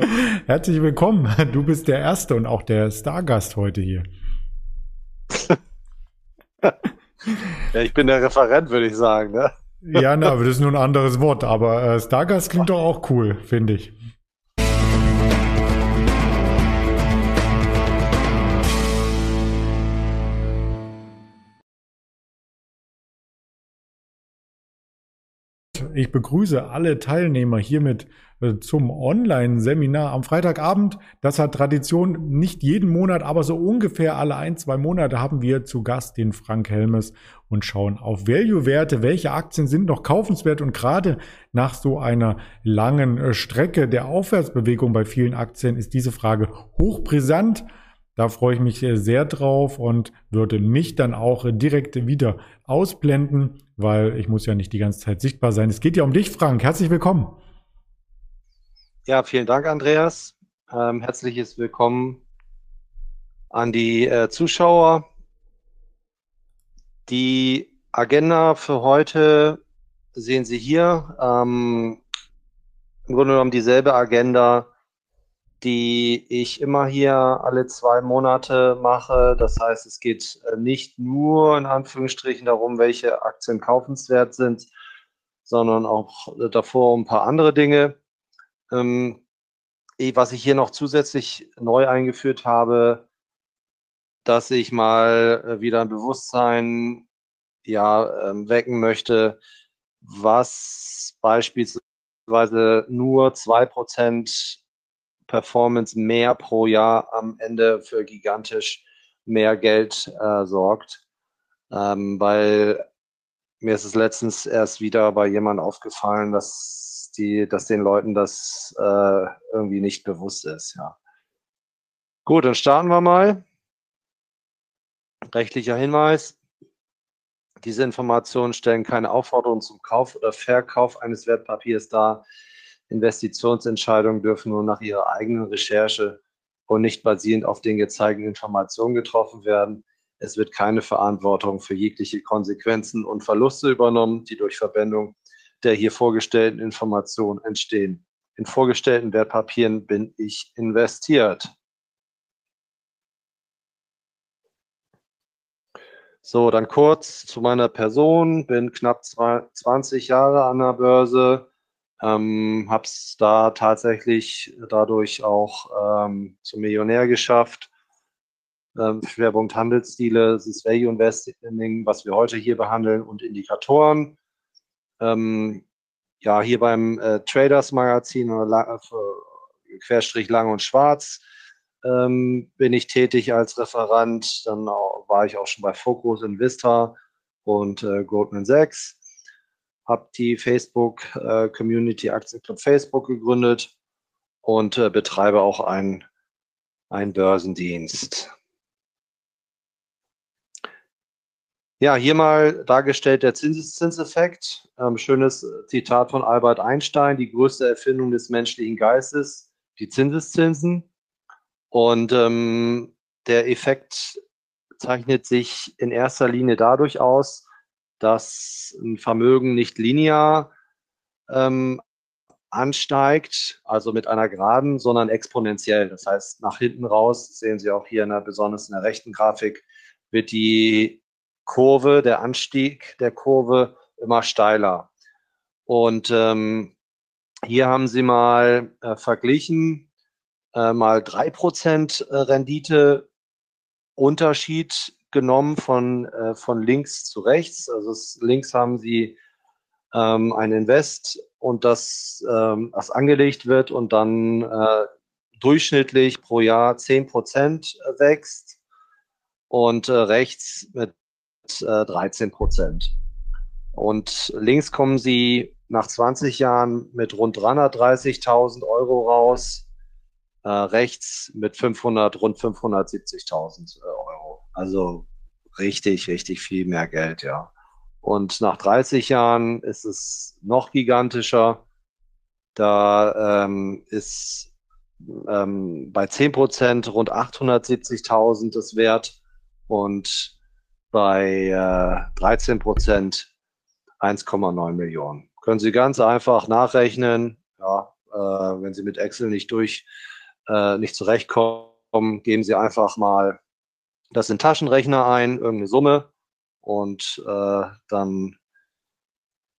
Herzlich willkommen. Du bist der Erste und auch der Stargast heute hier. ja, ich bin der Referent, würde ich sagen. Ne? Ja, na, aber das ist nur ein anderes Wort. Aber äh, Stargast klingt doch auch cool, finde ich. Ich begrüße alle Teilnehmer hiermit äh, zum Online-Seminar am Freitagabend. Das hat Tradition, nicht jeden Monat, aber so ungefähr alle ein, zwei Monate haben wir zu Gast den Frank Helmes und schauen auf Value-Werte, welche Aktien sind noch kaufenswert und gerade nach so einer langen äh, Strecke der Aufwärtsbewegung bei vielen Aktien ist diese Frage hochbrisant. Da freue ich mich sehr drauf und würde mich dann auch direkt wieder ausblenden, weil ich muss ja nicht die ganze Zeit sichtbar sein. Es geht ja um dich, Frank. Herzlich willkommen. Ja, vielen Dank, Andreas. Ähm, herzliches Willkommen an die äh, Zuschauer. Die Agenda für heute sehen Sie hier. Ähm, Im Grunde genommen dieselbe Agenda die ich immer hier alle zwei Monate mache. Das heißt, es geht äh, nicht nur in Anführungsstrichen darum, welche Aktien kaufenswert sind, sondern auch äh, davor ein paar andere Dinge. Ähm, was ich hier noch zusätzlich neu eingeführt habe, dass ich mal äh, wieder ein Bewusstsein ja, ähm, wecken möchte, was beispielsweise nur zwei Prozent Performance mehr pro Jahr am Ende für gigantisch mehr Geld äh, sorgt. Ähm, weil mir ist es letztens erst wieder bei jemandem aufgefallen, dass die, dass den Leuten das äh, irgendwie nicht bewusst ist, ja. Gut, dann starten wir mal. Rechtlicher Hinweis. Diese Informationen stellen keine Aufforderung zum Kauf oder Verkauf eines Wertpapiers dar. Investitionsentscheidungen dürfen nur nach ihrer eigenen Recherche und nicht basierend auf den gezeigten Informationen getroffen werden. Es wird keine Verantwortung für jegliche Konsequenzen und Verluste übernommen, die durch Verwendung der hier vorgestellten Informationen entstehen. In vorgestellten Wertpapieren bin ich investiert. So, dann kurz zu meiner Person. Bin knapp 20 Jahre an der Börse, ähm, habe es da tatsächlich dadurch auch ähm, zum Millionär geschafft. Ähm, Schwerpunkt Handelsstile, das Value Investing, was wir heute hier behandeln, und Indikatoren. Ähm, ja, hier beim äh, Traders Magazin oder äh, Querstrich Lang und Schwarz ähm, bin ich tätig als Referent. Dann war ich auch schon bei Focus Invista und äh, Goldman Sachs habe die Facebook äh, Community Aktienclub Facebook gegründet und äh, betreibe auch einen, einen Börsendienst. Ja, hier mal dargestellt der Zinseszinseffekt. Ähm, schönes Zitat von Albert Einstein, die größte Erfindung des menschlichen Geistes, die Zinseszinsen. Und ähm, der Effekt zeichnet sich in erster Linie dadurch aus, dass ein Vermögen nicht linear ähm, ansteigt, also mit einer Geraden, sondern exponentiell. Das heißt, nach hinten raus, sehen Sie auch hier in der, besonders in der rechten Grafik, wird die Kurve, der Anstieg der Kurve immer steiler. Und ähm, hier haben Sie mal äh, verglichen, äh, mal drei Prozent äh, Rendite Unterschied genommen von, äh, von links zu rechts. Also es, links haben Sie ähm, ein Invest und das, ähm, das angelegt wird und dann äh, durchschnittlich pro Jahr 10 Prozent wächst und äh, rechts mit äh, 13 Prozent. Und links kommen Sie nach 20 Jahren mit rund 330.000 Euro raus, äh, rechts mit 500, rund 570.000 Euro. Also richtig, richtig viel mehr Geld, ja. Und nach 30 Jahren ist es noch gigantischer. Da ähm, ist ähm, bei 10 Prozent rund 870.000 das Wert und bei äh, 13 Prozent 1,9 Millionen. Können Sie ganz einfach nachrechnen. Ja, Äh, wenn Sie mit Excel nicht durch, äh, nicht zurechtkommen, geben Sie einfach mal das in Taschenrechner ein, irgendeine Summe und äh, dann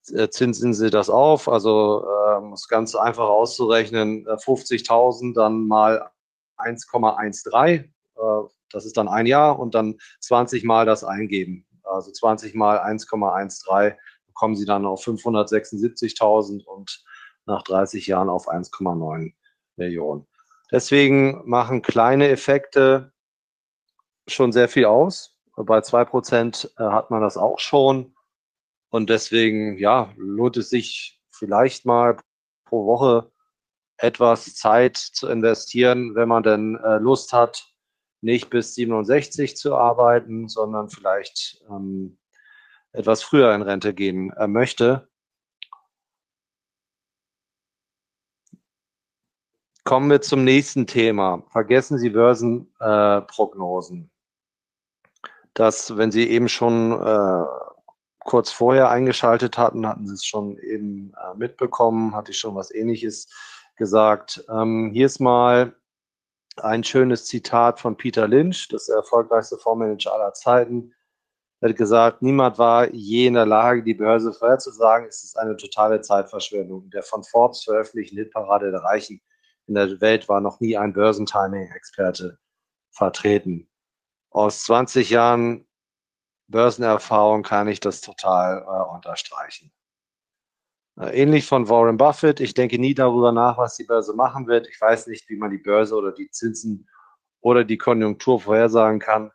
äh, zinsen Sie das auf. Also ähm, ist ganz einfach auszurechnen, 50.000 äh, dann mal 1,13. Äh, das ist dann ein Jahr und dann 20 mal das eingeben. Also 20 mal 1,13 bekommen Sie dann auf 576.000 und nach 30 Jahren auf 1,9 Millionen. Deswegen machen kleine Effekte schon sehr viel aus. Bei 2% hat man das auch schon. Und deswegen, ja, lohnt es sich vielleicht mal pro Woche etwas Zeit zu investieren, wenn man denn äh, Lust hat, nicht bis 67 zu arbeiten, sondern vielleicht ähm, etwas früher in Rente gehen äh, möchte. Kommen wir zum nächsten Thema. Vergessen Sie Börsenprognosen. Äh, dass, wenn Sie eben schon äh, kurz vorher eingeschaltet hatten, hatten Sie es schon eben äh, mitbekommen, hatte ich schon was ähnliches gesagt. Ähm, hier ist mal ein schönes Zitat von Peter Lynch, das erfolgreichste Fondsmanager aller Zeiten. Er hat gesagt, niemand war je in der Lage, die Börse vorherzusagen. Es ist eine totale Zeitverschwendung. Der von Forbes veröffentlichten Hitparade der Reichen in der Welt war noch nie ein Börsentiming-Experte vertreten. Aus 20 Jahren Börsenerfahrung kann ich das total äh, unterstreichen. Äh, ähnlich von Warren Buffett. Ich denke nie darüber nach, was die Börse machen wird. Ich weiß nicht, wie man die Börse oder die Zinsen oder die Konjunktur vorhersagen kann.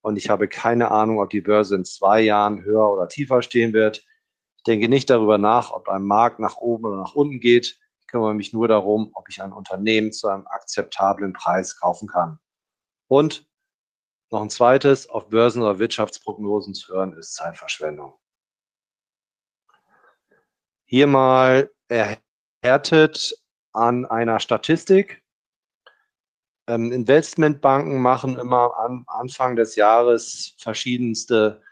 Und ich habe keine Ahnung, ob die Börse in zwei Jahren höher oder tiefer stehen wird. Ich denke nicht darüber nach, ob ein Markt nach oben oder nach unten geht. Kümmere mich nur darum, ob ich ein Unternehmen zu einem akzeptablen Preis kaufen kann. Und noch ein zweites, auf Börsen- oder Wirtschaftsprognosen zu hören, ist Zeitverschwendung. Hier mal erhärtet an einer Statistik. Ähm, Investmentbanken machen immer am Anfang des Jahres verschiedenste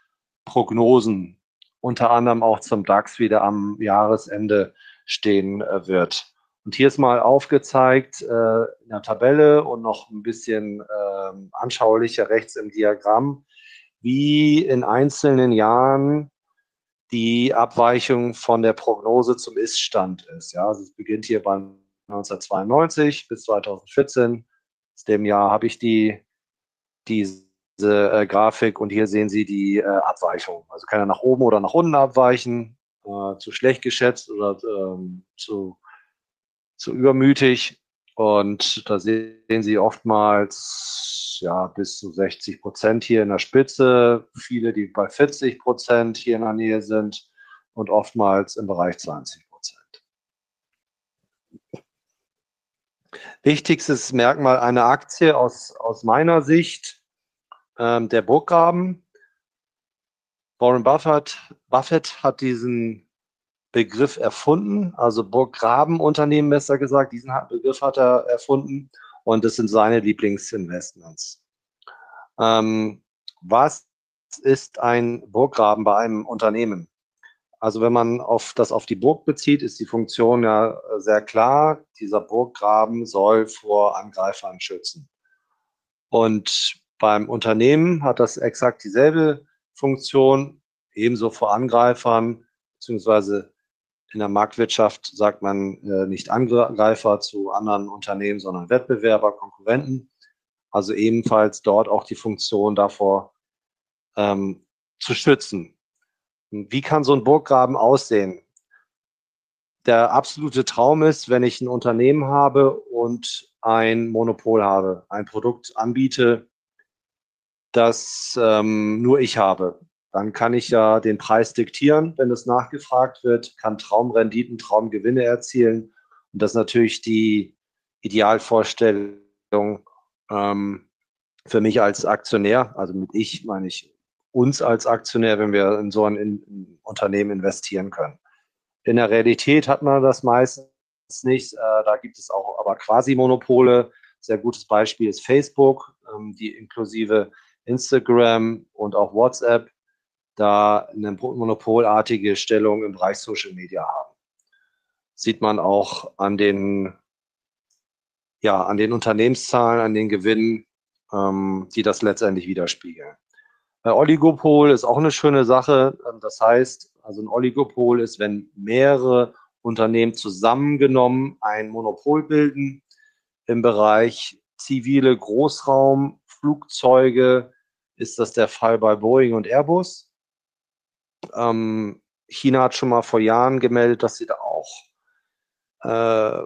Prognosen, unter anderem auch zum DAX, wie der am Jahresende stehen äh, wird. Und hier ist mal aufgezeigt äh, in der Tabelle und noch ein bisschen äh, anschaulicher rechts im Diagramm, wie in einzelnen Jahren die Abweichung von der Prognose zum Ist-Stand ist. Ja, also es beginnt hier bei 1992 bis 2014. Aus dem Jahr habe ich die, diese äh, Grafik und hier sehen Sie die äh, Abweichung. Also kann er nach oben oder nach unten abweichen, äh, zu schlecht geschätzt oder ähm, zu zu übermütig. Und da sehen Sie oftmals ja bis zu 60 Prozent hier in der Spitze, viele, die bei 40 Prozent hier in der Nähe sind und oftmals im Bereich 20 Prozent. Wichtigstes Merkmal einer Aktie aus, aus meiner Sicht, ähm, der Burggraben. Warren Buffett, Buffett hat diesen Begriff erfunden. Also Burggraben-Unternehmen, besser gesagt, diesen Begriff hat er erfunden und das sind seine Lieblingsinvestments. Ähm, was ist ein Burggraben bei einem Unternehmen? Also wenn man auf das auf die Burg bezieht, ist die Funktion ja sehr klar. Dieser Burggraben soll vor Angreifern schützen. Und beim Unternehmen hat das exakt dieselbe Funktion, ebenso vor Angreifern, beziehungsweise in der Marktwirtschaft sagt man äh, nicht Angreifer zu anderen Unternehmen, sondern Wettbewerber, Konkurrenten. Also ebenfalls dort auch die Funktion davor ähm, zu schützen. Wie kann so ein Burggraben aussehen? Der absolute Traum ist, wenn ich ein Unternehmen habe und ein Monopol habe, ein Produkt anbiete, das ähm, nur ich habe dann kann ich ja den Preis diktieren, wenn es nachgefragt wird, kann Traumrenditen, Traumgewinne erzielen. Und das ist natürlich die Idealvorstellung ähm, für mich als Aktionär. Also mit ich meine ich uns als Aktionär, wenn wir in so ein, in, Unternehmen investieren können. In der Realität hat man das meistens nicht. Äh, da gibt es auch aber Quasi-Monopole. Sehr gutes Beispiel ist Facebook, ähm, die inklusive Instagram und auch WhatsApp da eine monopolartige Stellung im Bereich Social Media haben. sieht man auch an den, ja, an den Unternehmenszahlen, an den Gewinnen, ähm, die das letztendlich widerspiegeln. Bei Oligopol ist auch eine schöne Sache. Ähm, das heißt, also ein Oligopol ist, wenn mehrere Unternehmen zusammengenommen ein Monopol bilden im Bereich zivile Großraumflugzeuge, ist das der Fall bei Boeing und Airbus. Ähm, China hat schon mal vor Jahren gemeldet, dass sie da auch, äh,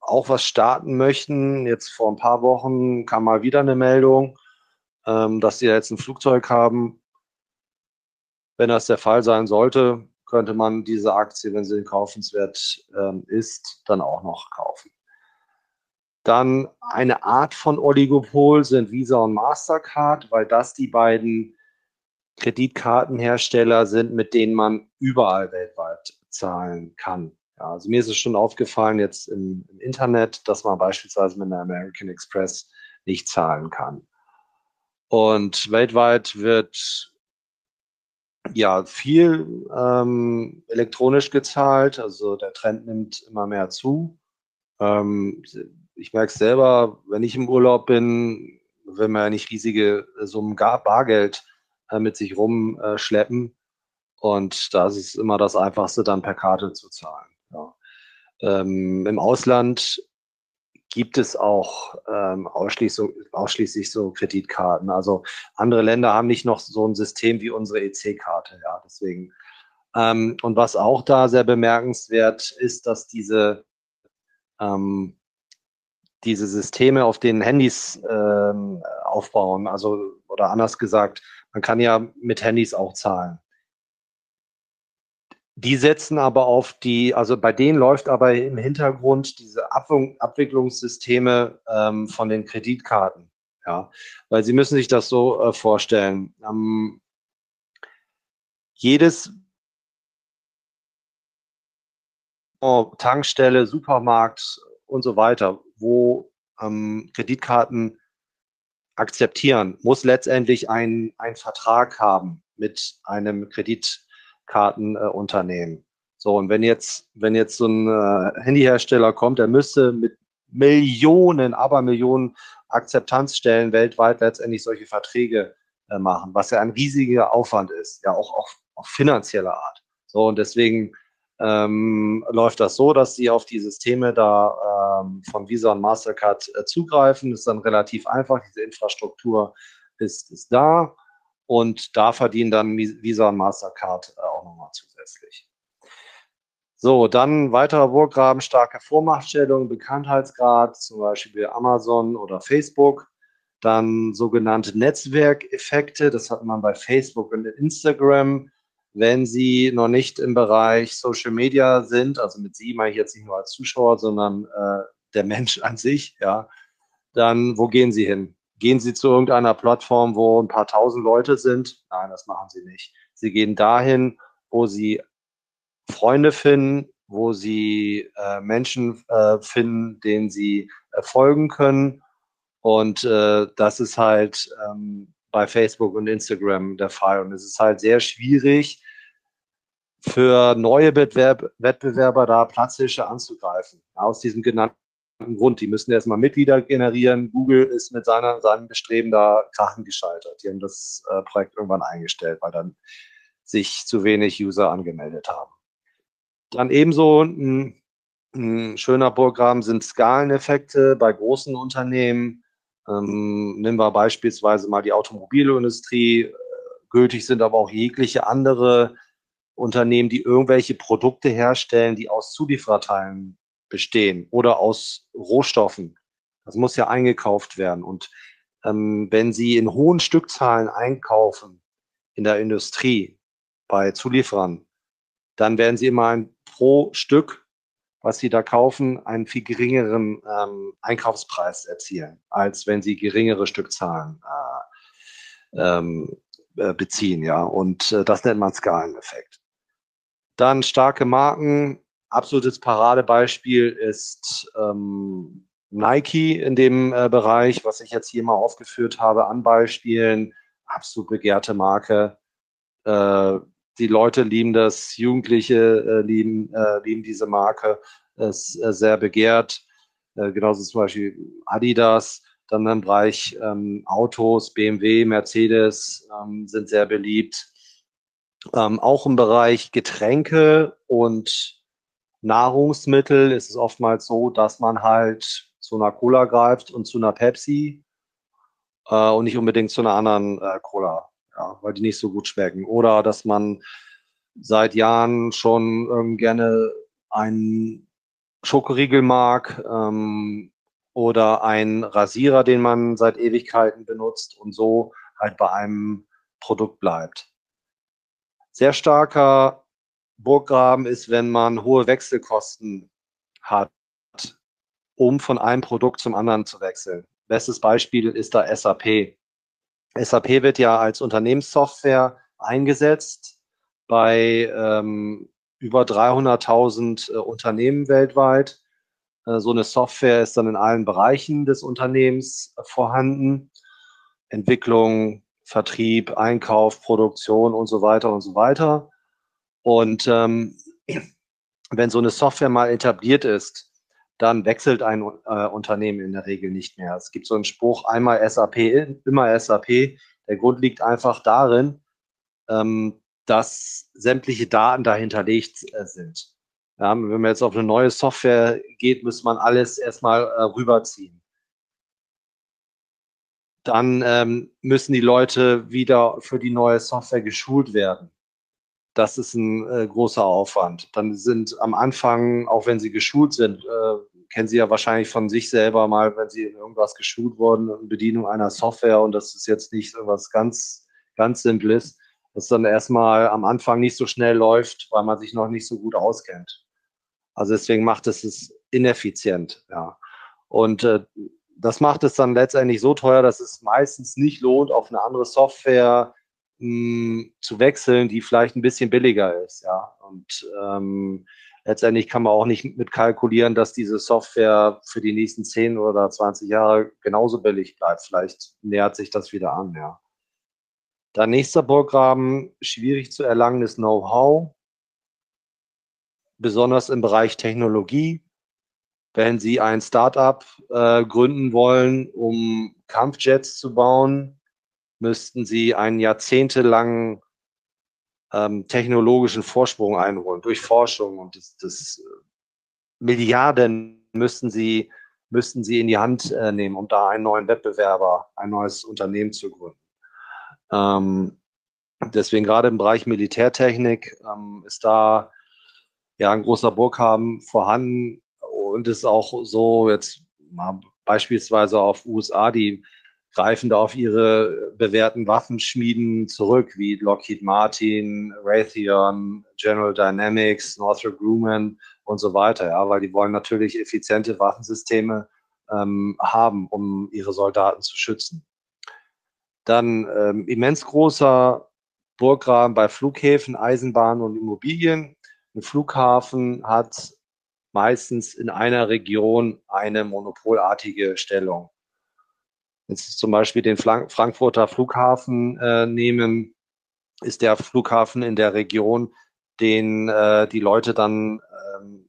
auch was starten möchten. Jetzt vor ein paar Wochen kam mal wieder eine Meldung, ähm, dass sie jetzt ein Flugzeug haben. Wenn das der Fall sein sollte, könnte man diese Aktie, wenn sie kaufenswert ähm, ist, dann auch noch kaufen. Dann eine Art von Oligopol sind Visa und Mastercard, weil das die beiden Kreditkartenhersteller sind, mit denen man überall weltweit zahlen kann. Ja, also mir ist es schon aufgefallen jetzt im, im, Internet, dass man beispielsweise mit einer American Express nicht zahlen kann. Und weltweit wird ja viel ähm, elektronisch gezahlt, also der Trend nimmt immer mehr zu. Ähm, ich merke es selber, wenn ich im Urlaub bin, wenn man ja nicht riesige Summen Bargeld äh, mit sich rumschleppen. Und da ist es immer das Einfachste, dann per Karte zu zahlen. Ja. Ähm, Im Ausland gibt es auch ähm, ausschließlich, ausschließlich so Kreditkarten. Also andere Länder haben nicht noch so ein System wie unsere EC-Karte. Ja, deswegen. Ähm, und was auch da sehr bemerkenswert ist, dass diese ähm, diese Systeme auf den Handys ähm, aufbauen. Also, oder anders gesagt, man kann ja mit Handys auch zahlen. Die setzen aber auf die, also bei denen läuft aber im Hintergrund diese Abwicklungssysteme ähm, von den Kreditkarten. Ja, weil Sie müssen sich das so äh, vorstellen. Ähm, jedes oh, Tankstelle, Supermarkt und so weiter wo ähm, Kreditkarten akzeptieren, muss letztendlich ein, ein Vertrag haben mit einem Kreditkartenunternehmen. Äh, so, und wenn jetzt, wenn jetzt so ein äh, Handyhersteller kommt, der müsste mit Millionen, aber Millionen Akzeptanzstellen weltweit letztendlich solche Verträge äh, machen, was ja ein riesiger Aufwand ist, ja auch auf, auf finanzieller Art. So, und deswegen ähm, läuft das so, dass sie auf die Systeme da ähm, von Visa und Mastercard äh, zugreifen. Das ist dann relativ einfach. Diese Infrastruktur ist, ist da und da verdienen dann Visa und Mastercard äh, auch nochmal zusätzlich. So, dann weiterer Burggraben, starke Vormachtstellung, Bekanntheitsgrad, zum Beispiel Amazon oder Facebook. Dann sogenannte Netzwerkeffekte, das hat man bei Facebook und Instagram wenn Sie noch nicht im Bereich Social Media sind, also mit Sie meine ich jetzt nicht nur als Zuschauer, sondern äh, der Mensch an sich, ja, dann wo gehen Sie hin? Gehen Sie zu irgendeiner Plattform, wo ein paar tausend Leute sind? Nein, das machen Sie nicht. Sie gehen dahin, wo Sie Freunde finden, wo Sie äh, Menschen äh, finden, denen Sie äh, folgen können. Und äh, das ist halt ähm, bei Facebook und Instagram der Fall. Und es ist halt sehr schwierig für neue Wettbewerb Wettbewerber da Platzhirsche anzugreifen. Aus diesem genannten Grund. Die müssen erstmal Mitglieder generieren. Google ist mit seiner, seinem Bestreben da krachen gescheitert. Die haben das äh, Projekt irgendwann eingestellt, weil dann sich zu wenig User angemeldet haben. Dann ebenso ein, ein schöner Programm sind Skaleneffekte bei großen Unternehmen. Ähm, nehmen wir beispielsweise mal die Automobilindustrie. Gültig sind aber auch jegliche andere Unternehmen, die irgendwelche Produkte herstellen, die aus Zuliefererteilen bestehen oder aus Rohstoffen. Das muss ja eingekauft werden. Und ähm, wenn Sie in hohen Stückzahlen einkaufen in der Industrie bei Zulieferern, dann werden Sie immer ein, pro Stück was sie da kaufen, einen viel geringeren ähm, Einkaufspreis erzielen, als wenn sie geringere Stückzahlen äh, ähm, äh, beziehen. Ja, und äh, das nennt man Skaleneffekt. Dann starke Marken. Absolutes Paradebeispiel ist ähm, Nike in dem äh, Bereich, was ich jetzt hier mal aufgeführt habe an Beispielen. Absolut begehrte Marke. Die Leute lieben das, Jugendliche äh, lieben, äh, lieben diese Marke. ist äh, sehr begehrt. Äh, genauso zum Beispiel Adidas. Dann im Bereich ähm, Autos, BMW, Mercedes ähm, sind sehr beliebt. Ähm, auch im Bereich Getränke und Nahrungsmittel ist es oftmals so, dass man halt zu einer Cola greift und zu einer Pepsi äh, und nicht unbedingt zu einer anderen äh, Cola, ja, weil die nicht so gut schmecken. Oder dass man seit Jahren schon ähm, gerne einen Schokoriegel mag ähm, oder einen Rasierer, den man seit Ewigkeiten benutzt und so halt bei einem Produkt bleibt. Sehr starker Burggraben ist, wenn man hohe Wechselkosten hat, um von einem Produkt zum anderen zu wechseln. Bestes Beispiel ist da SAP. SAP wird ja als Unternehmenssoftware eingesetzt bei ähm, über 300.000 äh, Unternehmen weltweit. Äh, so eine Software ist dann in allen Bereichen des Unternehmens äh, vorhanden. Entwicklung, Vertrieb, Einkauf, Produktion und so weiter und so weiter. Und ähm, wenn so eine Software mal etabliert ist, dann wechselt ein äh, Unternehmen in der Regel nicht mehr. Es gibt so einen Spruch, einmal SAP, immer SAP. Der Grund liegt einfach darin, ähm, dass sämtliche Daten dahinterlegt äh, sind. Ja, wenn man jetzt auf eine neue Software geht, muss man alles erstmal äh, rüberziehen. Dann ähm, müssen die Leute wieder für die neue Software geschult werden. Das ist ein äh, großer Aufwand. Dann sind am Anfang, auch wenn sie geschult sind, äh, kennen Sie ja wahrscheinlich von sich selber mal, wenn Sie in irgendwas geschult wurden, in Bedienung einer Software und das ist jetzt nicht irgendwas ganz, ganz Simples, das dann erstmal am Anfang nicht so schnell läuft, weil man sich noch nicht so gut auskennt. Also deswegen macht es es ineffizient, ja. Und äh, das macht es dann letztendlich so teuer, dass es meistens nicht lohnt, auf eine andere Software mh, hm, zu wechseln, die vielleicht ein bisschen billiger ist, ja. Und ähm, letztendlich kann man auch nicht mit kalkulieren, dass diese Software für die nächsten 10 oder 20 Jahre genauso billig bleibt. Vielleicht nähert sich das wieder an, ja. Dann nächster Burggraben, schwierig zu erlangenes Know-how, besonders im Bereich Technologie. Wenn Sie ein Startup äh, gründen wollen, um Kampfjets zu bauen, müssten Sie einen jahrzehntelangen ähm, technologischen Vorsprung einholen durch Forschung und das, das äh, Milliarden müssten Sie müssten Sie in die Hand äh, nehmen, um da einen neuen Wettbewerber, ein neues Unternehmen zu gründen. Ähm, deswegen gerade im Bereich Militärtechnik ähm, ist da ja ein großer Burghaben vorhanden und ist auch so jetzt mal beispielsweise auf USA, die greifen da auf ihre bewährten Waffenschmieden zurück, wie Lockheed Martin, Raytheon, General Dynamics, Northrop Grumman und so weiter, ja, weil die wollen natürlich effiziente Waffensysteme ähm, haben, um ihre Soldaten zu schützen. Dann ähm, immens großer Burggraben bei Flughäfen, Eisenbahnen und Immobilien. Ein Flughafen hat meistens in einer Region eine monopolartige Stellung. Jetzt zum Beispiel den Frankfurter Flughafen äh, nehmen, ist der Flughafen in der Region, den äh, die Leute dann ähm,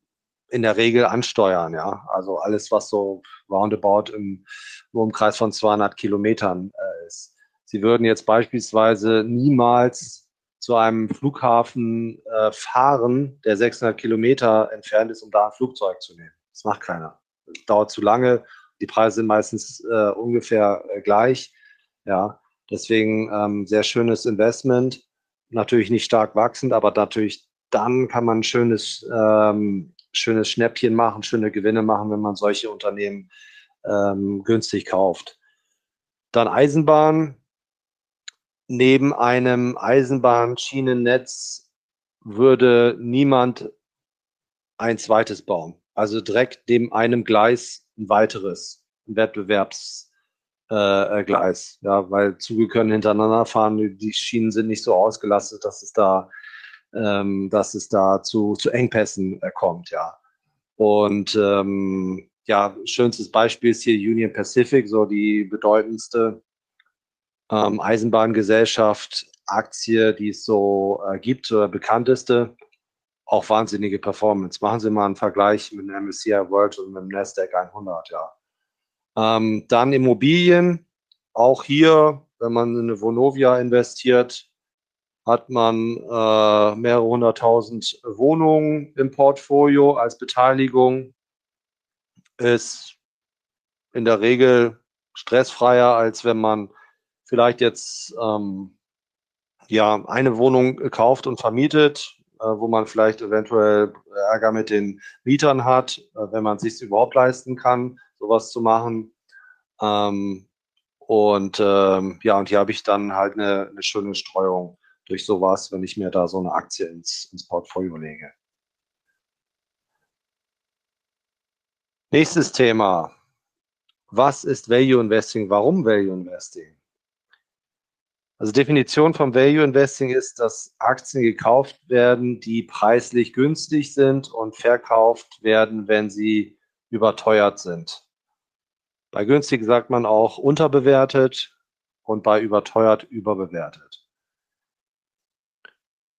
in der Regel ansteuern. Ja, also alles, was so roundabout im, im Umkreis von 200 Kilometern äh, ist. Sie würden jetzt beispielsweise niemals zu einem Flughafen äh, fahren, der 600 Kilometer entfernt ist, um da ein Flugzeug zu nehmen. Das macht keiner. Das dauert zu lange. Die Preise sind meistens äh, ungefähr äh, gleich. Ja, deswegen ähm, sehr schönes Investment. Natürlich nicht stark wachsend, aber natürlich dann kann man ein schönes, ähm, schönes Schnäppchen machen, schöne Gewinne machen, wenn man solche Unternehmen ähm, günstig kauft. Dann Eisenbahn, neben einem Eisenbahnschienennetz würde niemand ein zweites bauen. Also direkt neben einem Gleis ein weiteres Wettbewerbsgleis. Äh, Gleis. ja, weil Züge können hintereinander fahren. Die Schienen sind nicht so ausgelastet, dass es da, ähm, dass es da zu, zu Engpässen äh, kommt, ja. Und ähm, ja, schönstes Beispiel ist hier Union Pacific, so die bedeutendste ähm, Eisenbahngesellschaft, Aktie, die es so äh, gibt, oder bekannteste. Auch wahnsinnige Performance. Machen Sie mal einen Vergleich mit dem MSCI World und mit dem Nasdaq 100, ja. Ähm, dann Immobilien, auch hier, wenn man in eine Vonovia investiert, hat man äh, mehrere hunderttausend Wohnungen im Portfolio als Beteiligung. Ist in der Regel stressfreier, als wenn man vielleicht jetzt ähm, ja eine Wohnung kauft und vermietet, wo man vielleicht eventuell Ärger mit den Mietern hat, äh, wenn man es sich überhaupt leisten kann, sowas zu machen. Ähm, und ähm, ja, und hier habe ich dann halt eine, eine schöne Streuung durch sowas, wenn ich mir da so eine Aktie ins, ins Portfolio lege. Nächstes Thema. Was ist Value Investing? Warum Value Investing? Also Definition vom Value Investing ist, dass Aktien gekauft werden, die preislich günstig sind und verkauft werden, wenn sie überteuert sind. Bei günstig sagt man auch unterbewertet und bei überteuert überbewertet.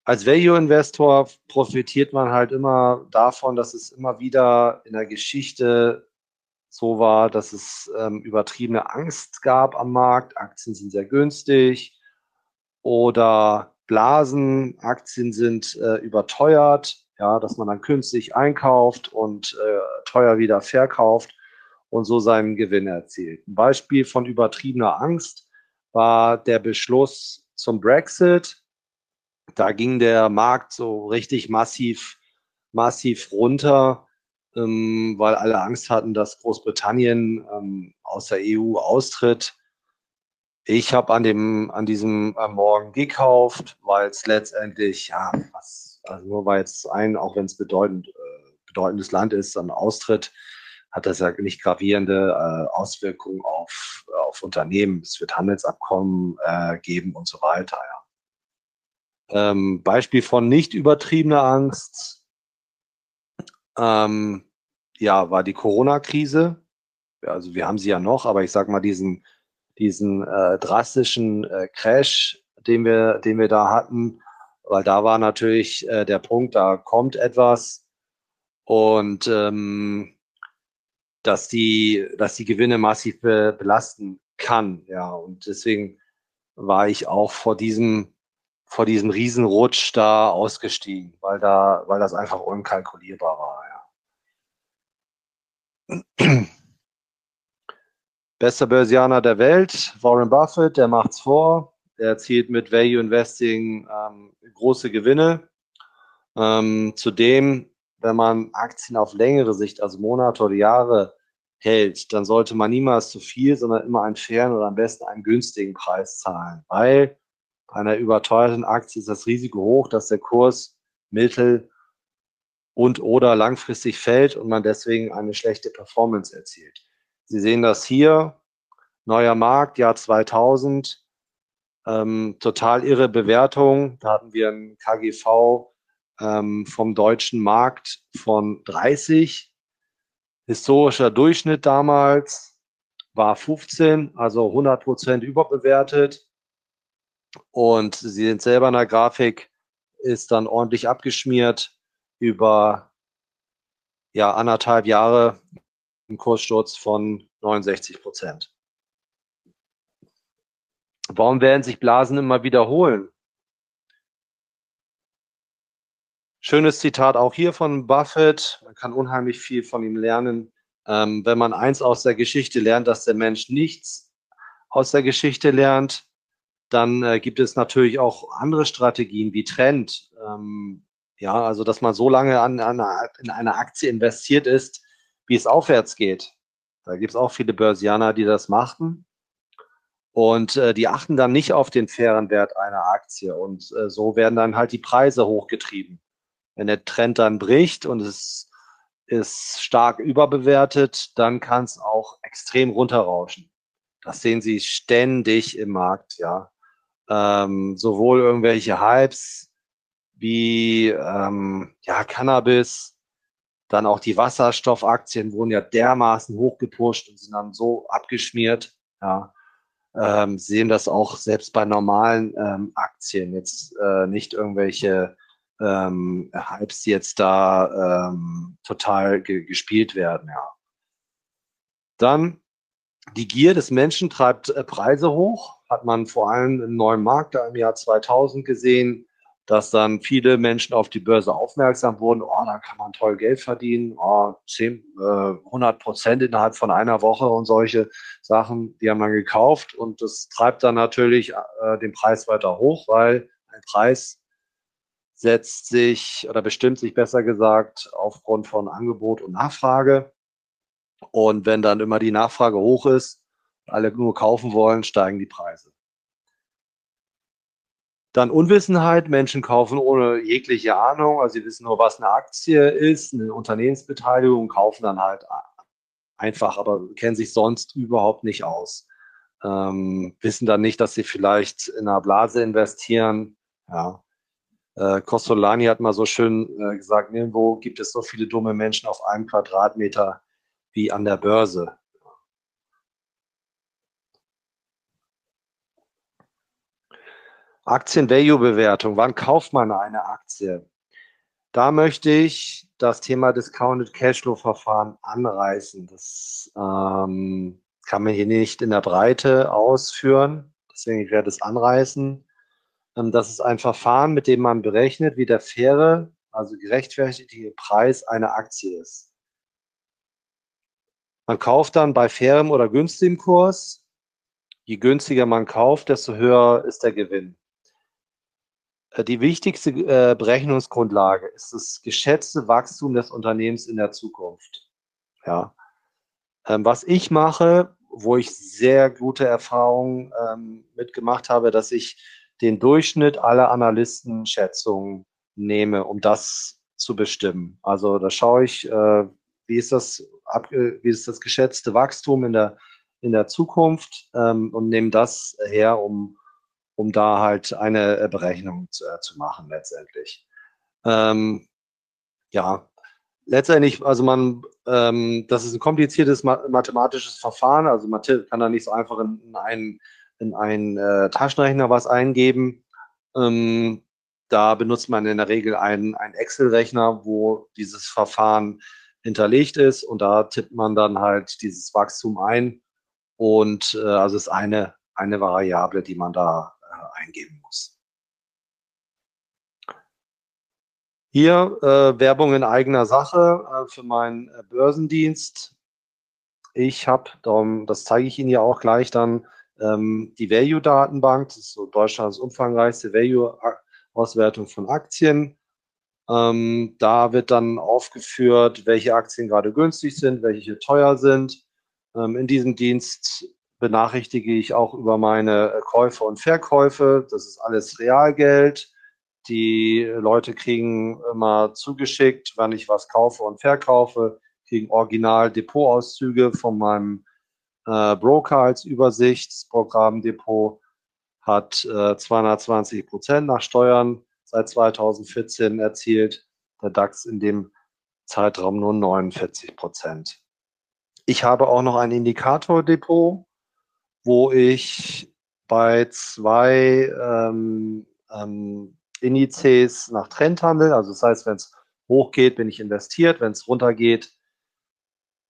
Als Value-Investor profitiert man halt immer davon, dass es immer wieder in der Geschichte so war, dass es ähm, übertriebene Angst gab am Markt. Aktien sind sehr günstig oder Blasen, Aktien sind äh, überteuert, ja, dass man dann künstlich einkauft und äh, teuer wieder verkauft und so seinen Gewinn erzielt. Ein Beispiel von übertriebener Angst war der Beschluss zum Brexit. Da ging der Markt so richtig massiv, massiv runter, ähm, weil alle Angst hatten, dass Großbritannien ähm, aus der EU austritt. Ich habe an dem an diesem äh, Morgen gekauft, weil es letztendlich ja was, also nur weil es ein, auch wenn es bedeutend äh, bedeutendes Land ist, dann austritt, hat das ja nicht gravierende äh, Auswirkungen auf, auf Unternehmen. Es wird Handelsabkommen äh, geben und so weiter. Ja. Ähm, Beispiel von nicht übertriebener Angst ähm, ja, war die Corona-Krise. Also wir haben sie ja noch, aber ich sage mal diesen, diesen äh, drastischen äh, Crash, den wir, den wir da hatten, weil da war natürlich äh, der Punkt, da kommt etwas und ähm, dass die, dass die Gewinne massiv be belasten kann. Ja, und deswegen war ich auch vor diesem, vor diesem Riesenrutsch da ausgestiegen, weil da, weil das einfach unkalkulierbar war. Ja. Bester Börsianer der Welt, Warren Buffett, der macht's vor. Der erzielt mit Value Investing ähm, große Gewinne. Ähm, zudem wenn man Aktien auf längere Sicht, also Monate oder Jahre hält, dann sollte man niemals zu viel, sondern immer einen fairen oder am besten einen günstigen Preis zahlen. Weil bei einer überteuerten Aktie ist das Risiko hoch, dass der Kurs mittel- und oder langfristig fällt und man deswegen eine schlechte Performance erzielt. Sie sehen das hier, neuer Markt, Jahr 2000, ähm, total irre Bewertung. Da hatten wir ein KGV ähm, vom deutschen Markt von 30. Historischer Durchschnitt damals war 15, also 100 Prozent überbewertet. Und Sie sehen selber in der Grafik, ist dann ordentlich abgeschmiert über ja, anderthalb Jahre im Kurssturz von 69 Prozent. Warum werden sich Blasen immer wiederholen? Schönes Zitat auch hier von Buffett. Man kann unheimlich viel von ihm lernen. Ähm, wenn man eins aus der Geschichte lernt, dass der Mensch nichts aus der Geschichte lernt, dann äh, gibt es natürlich auch andere Strategien wie Trend. Ähm, ja, also dass man so lange an, an, in eine Aktie investiert ist, wie es aufwärts geht. Da gibt es auch viele Börsianer, die das machen. Und äh, die achten dann nicht auf den fairen Wert einer Aktie. Und äh, so werden dann halt die Preise hochgetrieben. Wenn der Trend dann bricht und es ist stark überbewertet, dann kann es auch extrem runterrauschen. Das sehen Sie ständig im Markt, ja. Ähm, sowohl irgendwelche Hypes wie ähm, ja, Cannabis, dann auch die Wasserstoffaktien wurden ja dermaßen hochgepusht und sind dann so abgeschmiert. Ja. Ähm, sehen das auch selbst bei normalen ähm, Aktien, jetzt äh, nicht irgendwelche ähm, Hypes jetzt da ähm, total ge gespielt werden. Ja. Dann die Gier des Menschen treibt äh, Preise hoch, hat man vor allem im neuen Markt da im Jahr 2000 gesehen, dass dann viele Menschen auf die Börse aufmerksam wurden. Oh, da kann man toll Geld verdienen, oh, 10, äh, 100 Prozent innerhalb von einer Woche und solche Sachen, die haben dann gekauft und das treibt dann natürlich äh, den Preis weiter hoch, weil ein Preis setzt sich oder bestimmt sich besser gesagt aufgrund von Angebot und Nachfrage. Und wenn dann immer die Nachfrage hoch ist, alle nur kaufen wollen, steigen die Preise. Dann Unwissenheit. Menschen kaufen ohne jegliche Ahnung. Also sie wissen nur, was eine Aktie ist, eine Unternehmensbeteiligung, kaufen dann halt einfach, aber kennen sich sonst überhaupt nicht aus. Ähm, wissen dann nicht, dass sie vielleicht in einer Blase investieren. Ja. Äh, Costolani hat mal so schön äh, gesagt, nirgendwo gibt es so viele dumme Menschen auf einem Quadratmeter wie an der Börse. Aktien-Value-Bewertung. Wann kauft man eine Aktie? Da möchte ich das Thema Discounted Cashflow-Verfahren anreißen. Das ähm, kann man hier nicht in der Breite ausführen. Deswegen werde ich es anreißen. Ähm, das ist ein Verfahren, mit dem man berechnet, wie der faire, also gerechtfertigte Preis einer Aktie ist. Man kauft dann bei fairem oder günstigem Kurs. Je günstiger man kauft, desto höher ist der Gewinn. Äh, die wichtigste äh, Berechnungsgrundlage ist das geschätzte Wachstum des Unternehmens in der Zukunft. Ja. Ähm, was ich mache, wo ich sehr gute Erfahrungen ähm, mitgemacht habe, dass ich den Durchschnitt aller Analystenschätzungen nehme, um das zu bestimmen. Also da schaue ich, äh, wie ist das, wie ist das geschätzte Wachstum in der, in der Zukunft ähm, und nehme das her, um um da halt eine äh, Berechnung zu, äh, zu machen letztendlich. Ähm, ja, letztendlich, also man, ähm, das ist ein kompliziertes mathematisches Verfahren, also man kann da nicht so einfach in, in einen, in einen äh, Taschenrechner was eingeben. Ähm, da benutzt man in der Regel einen, einen Excel-Rechner, wo dieses Verfahren hinterlegt ist und da tippt man dann halt dieses Wachstum ein und äh, also ist eine, eine Variable, die man da eingeben muss. Hier äh, Werbung in eigener Sache äh, für meinen äh, Börsendienst. Ich habe, das zeige ich Ihnen ja auch gleich dann, ähm, die Value-Datenbank. Das ist so Deutschlands umfangreichste Value-Auswertung von Aktien. Ähm, da wird dann aufgeführt, welche Aktien gerade günstig sind, welche teuer sind. Ähm, in diesem Dienst benachrichtige ich auch über meine äh, Käufe und Verkäufe. Das ist alles Realgeld. Die Leute kriegen immer zugeschickt, wenn ich was kaufe und verkaufe, kriegen original Depotauszüge von meinem äh, Broker als Übersicht. Das Programmdepot hat äh, 220 Prozent nach Steuern seit 2014 erzielt. Der DAX in dem Zeitraum nur 49 Prozent. Ich habe auch noch ein Indikatordepot wo ich bei zwei ähm, ähm, Indizes nach Trend handle. Also das heißt, wenn es hochgeht, bin ich investiert, wenn es runtergeht,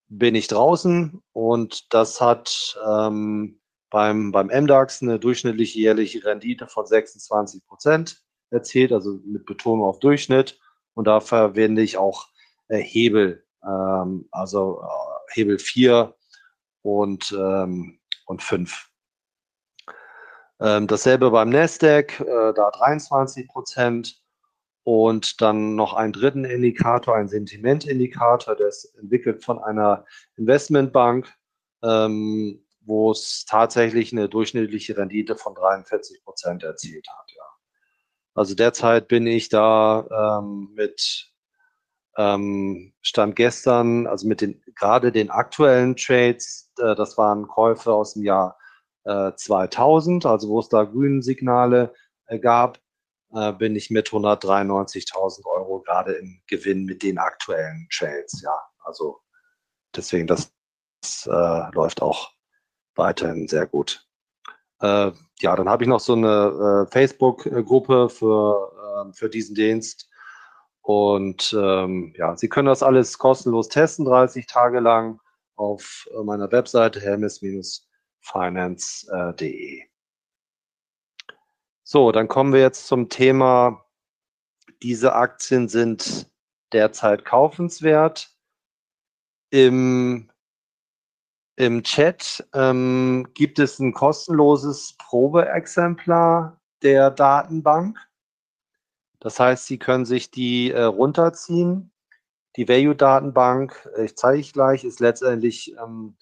bin ich draußen und das hat ähm, beim, beim MDAX eine durchschnittliche jährliche Rendite von 26 Prozent erzielt, also mit Betonung auf Durchschnitt. Und da verwende ich auch äh, Hebel, ähm, also äh, Hebel 4 und ähm, und 5. Ähm, dasselbe beim Nasdaq, äh, da 23 Prozent. Und dann noch einen dritten Indikator, einen Sentimentindikator, der ist entwickelt von einer Investmentbank, ähm, wo es tatsächlich eine durchschnittliche Rendite von 43 Prozent erzielt hat. Ja. Also derzeit bin ich da ähm, mit ähm, Stand gestern, also mit den gerade den aktuellen Trades, äh, das waren Käufe aus dem Jahr äh, 2000, also wo es da grünen Signale äh, gab, äh, bin ich mit 193.000 Euro gerade im Gewinn mit den aktuellen Trades. Ja, also deswegen das, das äh, läuft auch weiterhin sehr gut. Äh, ja, dann habe ich noch so eine Facebook-Gruppe für, für diesen Dienst Und ähm, ja, Sie können das alles kostenlos testen, 30 Tage lang auf äh, meiner Webseite helmes-finance.de. So, dann kommen wir jetzt zum Thema, diese Aktien sind derzeit kaufenswert. Im, im Chat ähm, gibt es ein kostenloses Probeexemplar der Datenbank. Das heißt, Sie können sich die äh, runterziehen. Die Value-Datenbank, äh, ich zeige ich gleich, ist letztendlich ähm,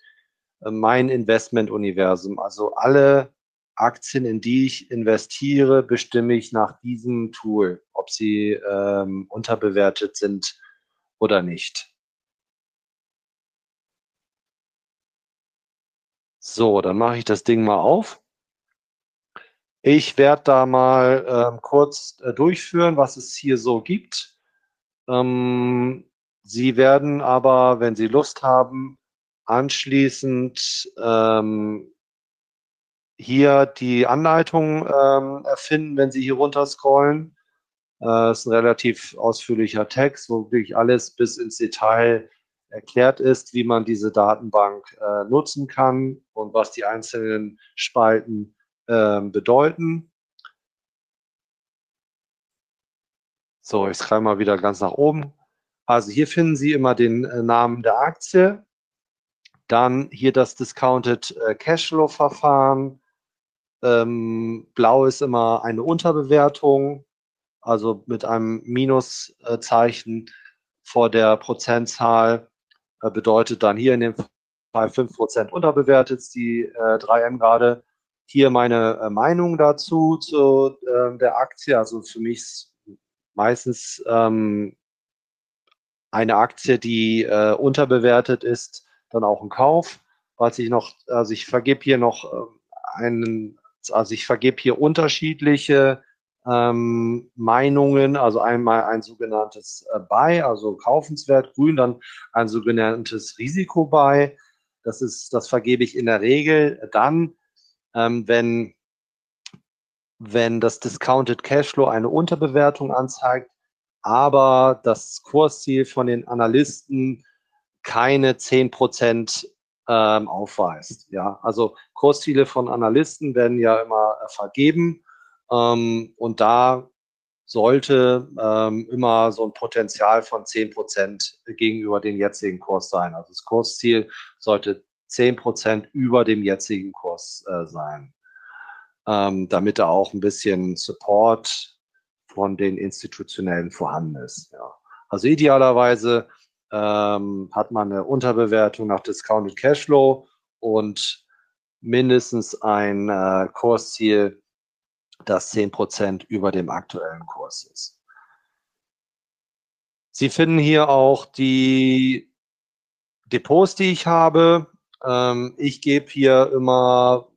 äh, mein Investment-Universum. Also alle Aktien, in die ich investiere, bestimme ich nach diesem Tool, ob sie ähm, unterbewertet sind oder nicht. So, dann mache ich das Ding mal auf. Ich werde da mal ähm, kurz äh, durchführen, was es hier so gibt. Ähm, Sie werden aber, wenn Sie Lust haben, anschließend ähm, hier die Anleitung ähm, erfinden, wenn Sie hier runter scrollen. Äh, ist ein relativ ausführlicher Text, wo wirklich alles bis ins Detail erklärt ist, wie man diese Datenbank äh, nutzen kann und was die einzelnen Spalten ähm, bedeuten. So, ich schreibe mal wieder ganz nach oben. Also hier finden Sie immer den äh, Namen der Aktie, dann hier das Discounted äh, Cashflow Verfahren. Ähm, blau ist immer eine Unterbewertung, also mit einem Minuszeichen vor der Prozentzahl äh, bedeutet dann hier in dem Fall 5% unterbewertet, die äh, 3M gerade hier meine äh, Meinung dazu zu äh, der Aktie. Also für mich meistens ähm, eine Aktie, die äh, unterbewertet ist, dann auch ein Kauf. Was ich noch, also ich vergebe hier noch äh, einen, also ich vergebe hier unterschiedliche ähm, Meinungen, also einmal ein sogenanntes äh, Buy, also kaufenswert grün, dann ein sogenanntes Risiko Buy. Das ist, das vergebe ich in der Regel dann, ähm, wenn, wenn das Discounted Cashflow eine Unterbewertung anzeigt, aber das Kursziel von den Analysten keine 10 Prozent ähm, aufweist. Ja, also Kursziele von Analysten werden ja immer äh, vergeben ähm, und da sollte ähm, immer so ein Potenzial von 10 Prozent gegenüber dem jetzigen Kurs sein. Also das Kursziel sollte 10 Prozent über dem jetzigen Kurs äh, sein, ähm, damit da auch ein bisschen Support von den Institutionellen vorhanden ist. Ja. Also idealerweise ähm, hat man eine Unterbewertung nach Discounted Cashflow und mindestens ein äh, Kursziel, das 10 Prozent über dem aktuellen Kurs ist. Sie finden hier auch die Depots, die ich habe. Ähm, ich gebe hier immer,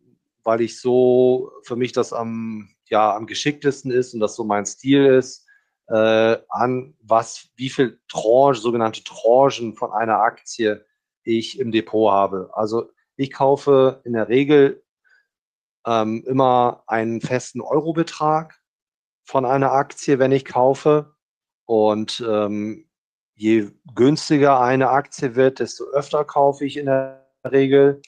weil ich so für mich das am, ja, am geschicktesten ist und das so mein Stil ist, äh, an, was, wie viel Tranche, sogenannte Tranchen von einer Aktie ich im Depot habe. Also ich kaufe in der Regel ähm, immer einen festen Eurobetrag von einer Aktie, wenn ich kaufe. Und ähm, je günstiger eine Aktie wird, desto öfter kaufe ich in der Regel.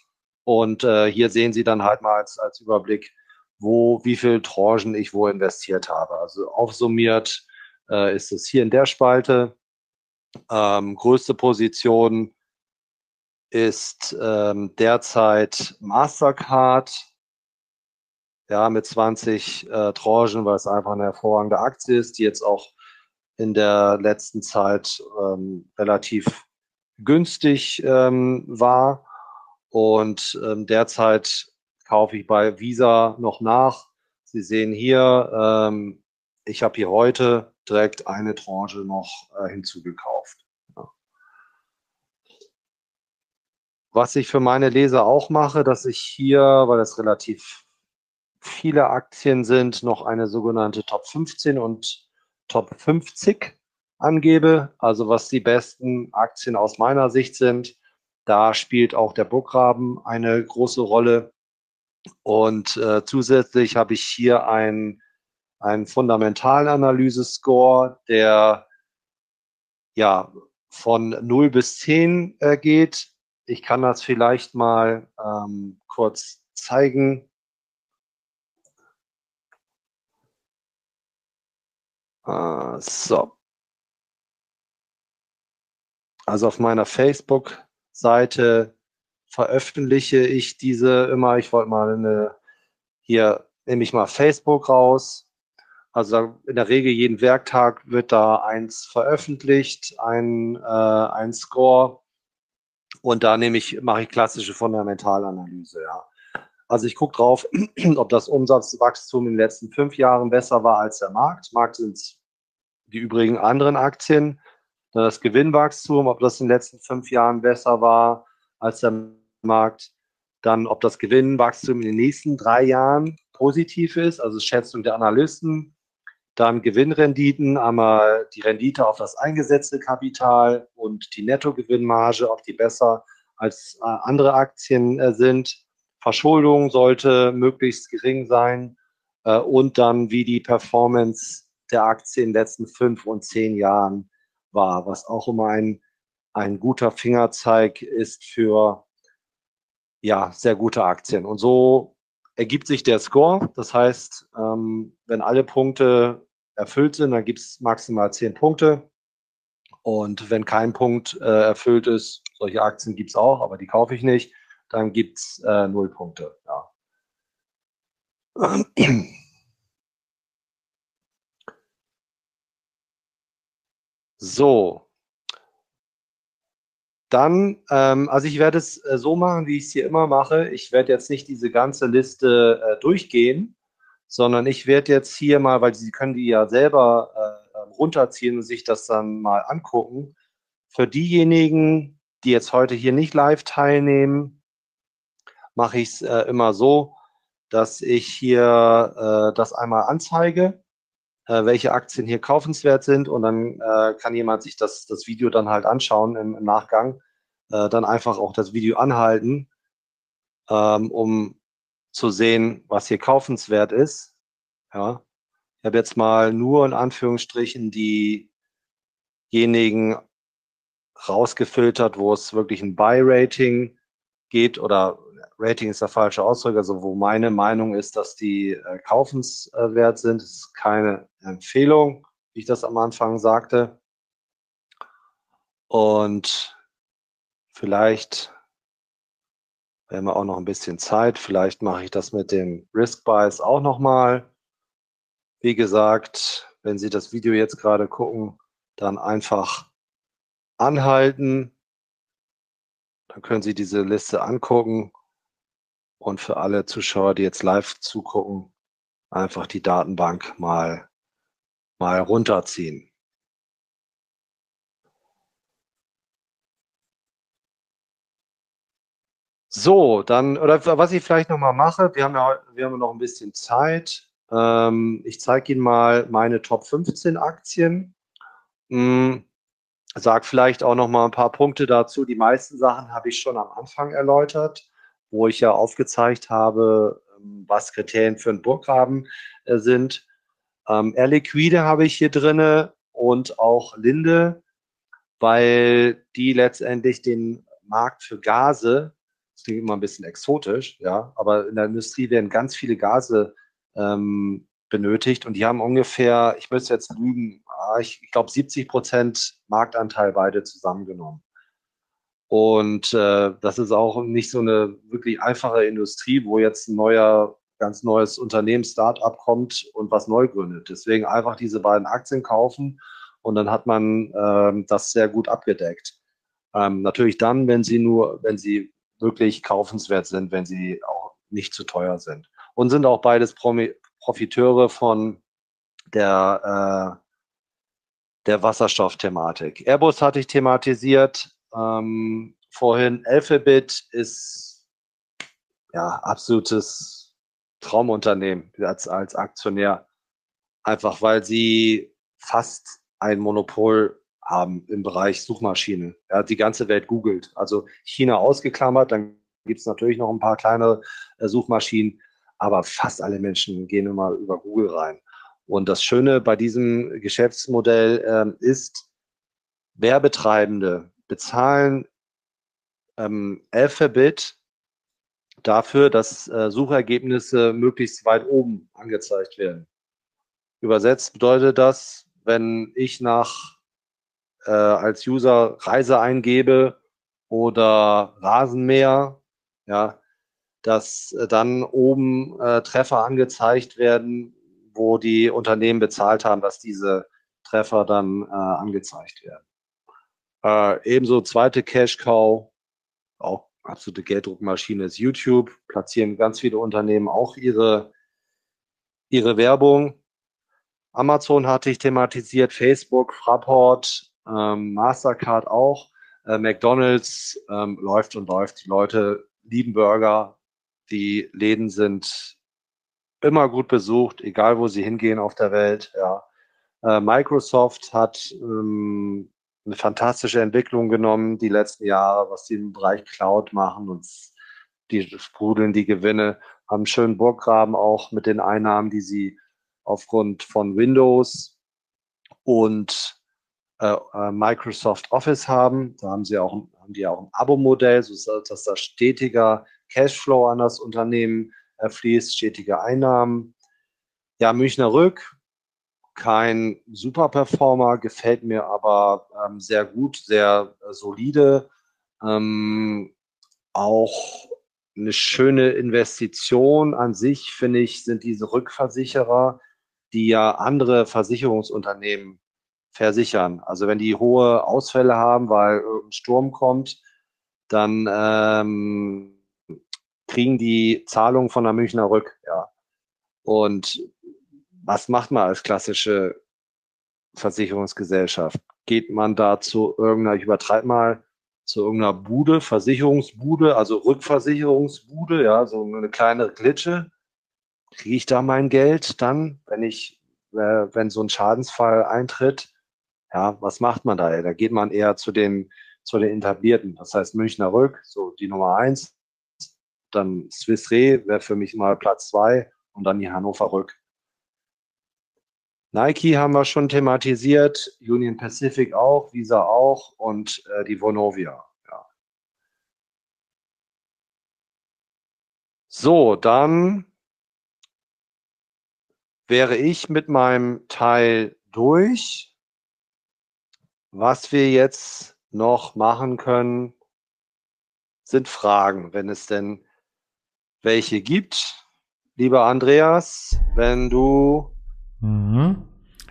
Und äh, hier sehen Sie dann halt mal als, als Überblick, wo, wie viel Tranchen ich wo investiert habe. Also aufsummiert äh, ist es hier in der Spalte. Ähm, größte Position ist ähm, derzeit Mastercard, ja, mit 20 äh, Tranchen, weil es einfach eine hervorragende Aktie ist, die jetzt auch in der letzten Zeit ähm, relativ günstig ähm, war. Und ähm, derzeit kaufe ich bei Visa noch nach. Sie sehen hier, ähm, ich habe hier heute direkt eine Tranche noch äh, hinzugekauft. Was ich für meine Leser auch mache, dass ich hier, weil das relativ viele Aktien sind, noch eine sogenannte Top 15 und Top 50 angebe, also was die besten Aktien aus meiner Sicht sind. Da spielt auch der Burggraben eine große Rolle. Und äh, zusätzlich habe ich hier einen, einen Fundamentalanalyse-Score, der ja, von 0 bis 10 äh, geht. Ich kann das vielleicht mal ähm, kurz zeigen. Uh, so. Also auf meiner Facebook-Seite veröffentliche ich diese immer. Ich wollte mal eine, hier nehme ich mal Facebook raus. Also in der Regel jeden Werktag wird da eins veröffentlicht, ein, äh, ein Score. Und da nehme ich, mache ich klassische Fundamentalanalyse, ja. Also ich gucke drauf, ob das Umsatzwachstum in den letzten fünf Jahren besser war als der Markt. Markt sind die übrigen anderen Aktien. Das Gewinnwachstum, ob das in den letzten fünf Jahren besser war als der Markt. Dann, ob das Gewinnwachstum in den nächsten drei Jahren positiv ist, also Schätzung der Analysten. Dann Gewinnrenditen, einmal die Rendite auf das eingesetzte Kapital und die Nettogewinnmarge, ob die besser als äh, andere Aktien äh, sind. Verschuldung sollte möglichst gering sein äh, und dann wie die Performance der Aktie in den letzten fünf und zehn Jahren war, was auch immer ein, ein guter Fingerzeig ist für ja, sehr gute Aktien. Und so ergibt sich der Score. Das heißt, ähm, wenn alle Punkte erfüllt sind, dann gibt es maximal zehn Punkte. Und wenn kein Punkt äh, erfüllt ist, solche Aktien gibt es auch, aber die kaufe ich nicht, dann gibt es äh, null Punkte. Ja. So. Dann, ähm, also ich werde es äh, so machen, wie ich es hier immer mache. Ich werde jetzt nicht diese ganze Liste äh, durchgehen, sondern ich werde jetzt hier mal, weil Sie können die ja selber äh, ähm, runterziehen und sich das dann mal angucken. Für diejenigen, die jetzt heute hier nicht live teilnehmen, mache ich es äh, immer so, dass ich hier äh, das einmal anzeige äh, welche Aktien hier kaufenswert sind und dann äh, kann jemand sich das, das Video dann halt anschauen im, im Nachgang, äh, dann einfach auch das Video anhalten, ähm, um zu sehen, was hier kaufenswert ist. Ja. Ich habe jetzt mal nur in Anführungsstrichen diejenigen rausgefiltert, wo es wirklich ein Buy-Rating geht oder Rating ist der falsche Ausdruck, also wo meine Meinung ist, dass die äh, kaufenswert sind. Das ist keine Empfehlung, wie ich das am Anfang sagte. Und vielleicht, wir haben auch noch ein bisschen Zeit, vielleicht mache ich das mit dem Risk Bias auch nochmal. Wie gesagt, wenn Sie das Video jetzt gerade gucken, dann einfach anhalten. Dann können Sie diese Liste angucken und für alle Zuschauer, die jetzt live zugucken, einfach die Datenbank mal, mal runterziehen. So, dann, oder was ich vielleicht nochmal mache, wir haben ja wir haben noch ein bisschen Zeit. Ähm, ich zeige Ihnen mal meine Top 15 Aktien. Hm, sag vielleicht auch noch mal ein paar Punkte dazu. Die meisten Sachen habe ich schon am Anfang erläutert wo ich ja aufgezeigt habe, ähm, was Kriterien für einen Burggraben äh, sind. Ähm, Air Liquide habe ich hier drinne und auch Linde, weil die letztendlich den Markt für Gase, das klingt immer ein bisschen exotisch, ja, aber in der Industrie werden ganz viele Gase ähm, benötigt und die haben ungefähr, ich müsste jetzt lügen, ah, ich, ich glaube 70 Prozent Marktanteil beide zusammengenommen. Und äh, das ist auch nicht so eine wirklich einfache Industrie, wo jetzt ein neuer, ganz neues Unternehmen, Start-up kommt und was neu gründet. Deswegen einfach diese beiden Aktien kaufen und dann hat man ähm, das sehr gut abgedeckt. Ähm, natürlich dann, wenn sie nur, wenn sie wirklich kaufenswert sind, wenn sie auch nicht zu teuer sind. Und sind auch beides Promi Profiteure von der, äh, der Wasserstoffthematik. Airbus hatte ich thematisiert, ähm, vorhin, Alphabet ist ja absolutes Traumunternehmen als, als Aktionär. Einfach weil sie fast ein Monopol haben im Bereich Suchmaschine. Ja, die ganze Welt googelt. Also China ausgeklammert, dann gibt es natürlich noch ein paar kleine äh, Suchmaschinen, aber fast alle Menschen gehen immer über Google rein. Und das Schöne bei diesem Geschäftsmodell äh, ist, Werbetreibende bezahlen ähm, Alphabet dafür, dass äh, Suchergebnisse möglichst weit oben angezeigt werden. Übersetzt bedeutet das, wenn ich nach äh, als User Reise eingebe oder Rasenmäher, ja, dass äh, dann oben äh, Treffer angezeigt werden, wo die Unternehmen bezahlt haben, dass diese Treffer dann äh, angezeigt werden. Äh, ebenso zweite Cash Cow, auch absolute Gelddruckmaschine ist YouTube, platzieren ganz viele Unternehmen auch ihre, ihre Werbung. Amazon hatte ich thematisiert, Facebook, Fraport, ähm, Mastercard auch, äh, McDonald's ähm, läuft und läuft. Die Leute lieben Burger, die Läden sind immer gut besucht, egal wo sie hingehen auf der Welt. Ja. Äh, Microsoft hat ähm, eine fantastische Entwicklung genommen die letzten Jahre, was die im Bereich Cloud machen und die sprudeln die Gewinne, haben einen schönen Burggraben auch mit den Einnahmen, die sie aufgrund von Windows und äh, äh Microsoft Office haben. Da haben sie auch, haben die auch ein Abo-Modell, so dass da stetiger Cashflow an das Unternehmen äh, fließt, stetige Einnahmen. Ja, Münchner Rück, kein Superperformer, gefällt mir aber ähm, sehr gut, sehr äh, solide. Ähm, auch eine schöne Investition an sich, finde ich, sind diese Rückversicherer, die ja andere Versicherungsunternehmen versichern. Also wenn die hohe Ausfälle haben, weil ein Sturm kommt, dann ähm, kriegen die Zahlungen von der Münchner Rück. Ja. Und was macht man als klassische Versicherungsgesellschaft? Geht man da zu irgendeiner, ich übertreibe mal, zu irgendeiner Bude, Versicherungsbude, also Rückversicherungsbude, ja, so eine kleine Glitsche. Kriege ich da mein Geld dann, wenn ich, äh, wenn so ein Schadensfall eintritt? Ja, was macht man da? Da geht man eher zu den, zu den etablierten. Das heißt Münchner Rück, so die Nummer eins. Dann Swiss Re wäre für mich mal Platz zwei und dann die Hannover Rück. Nike haben wir schon thematisiert, Union Pacific auch, Visa auch und äh, die Vonovia. Ja. So, dann wäre ich mit meinem Teil durch. Was wir jetzt noch machen können, sind Fragen, wenn es denn welche gibt. Lieber Andreas, wenn du Mhm.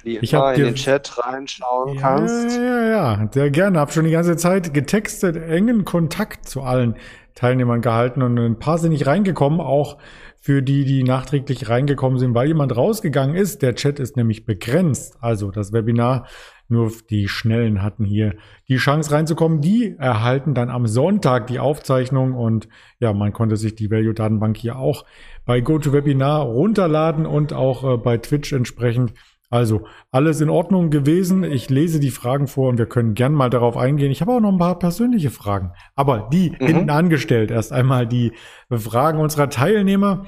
Wie ich immer in den Chat reinschauen ja, kannst. Ja, ja, ja, sehr gerne. Hab schon die ganze Zeit getextet, engen Kontakt zu allen Teilnehmern gehalten und ein paar sind nicht reingekommen, auch für die, die nachträglich reingekommen sind, weil jemand rausgegangen ist. Der Chat ist nämlich begrenzt. Also das Webinar, nur die Schnellen hatten hier die Chance reinzukommen. Die erhalten dann am Sonntag die Aufzeichnung und ja, man konnte sich die Value-Datenbank hier auch bei GoToWebinar runterladen und auch äh, bei Twitch entsprechend. Also alles in Ordnung gewesen. Ich lese die Fragen vor und wir können gern mal darauf eingehen. Ich habe auch noch ein paar persönliche Fragen, aber die mhm. hinten angestellt. Erst einmal die Fragen unserer Teilnehmer.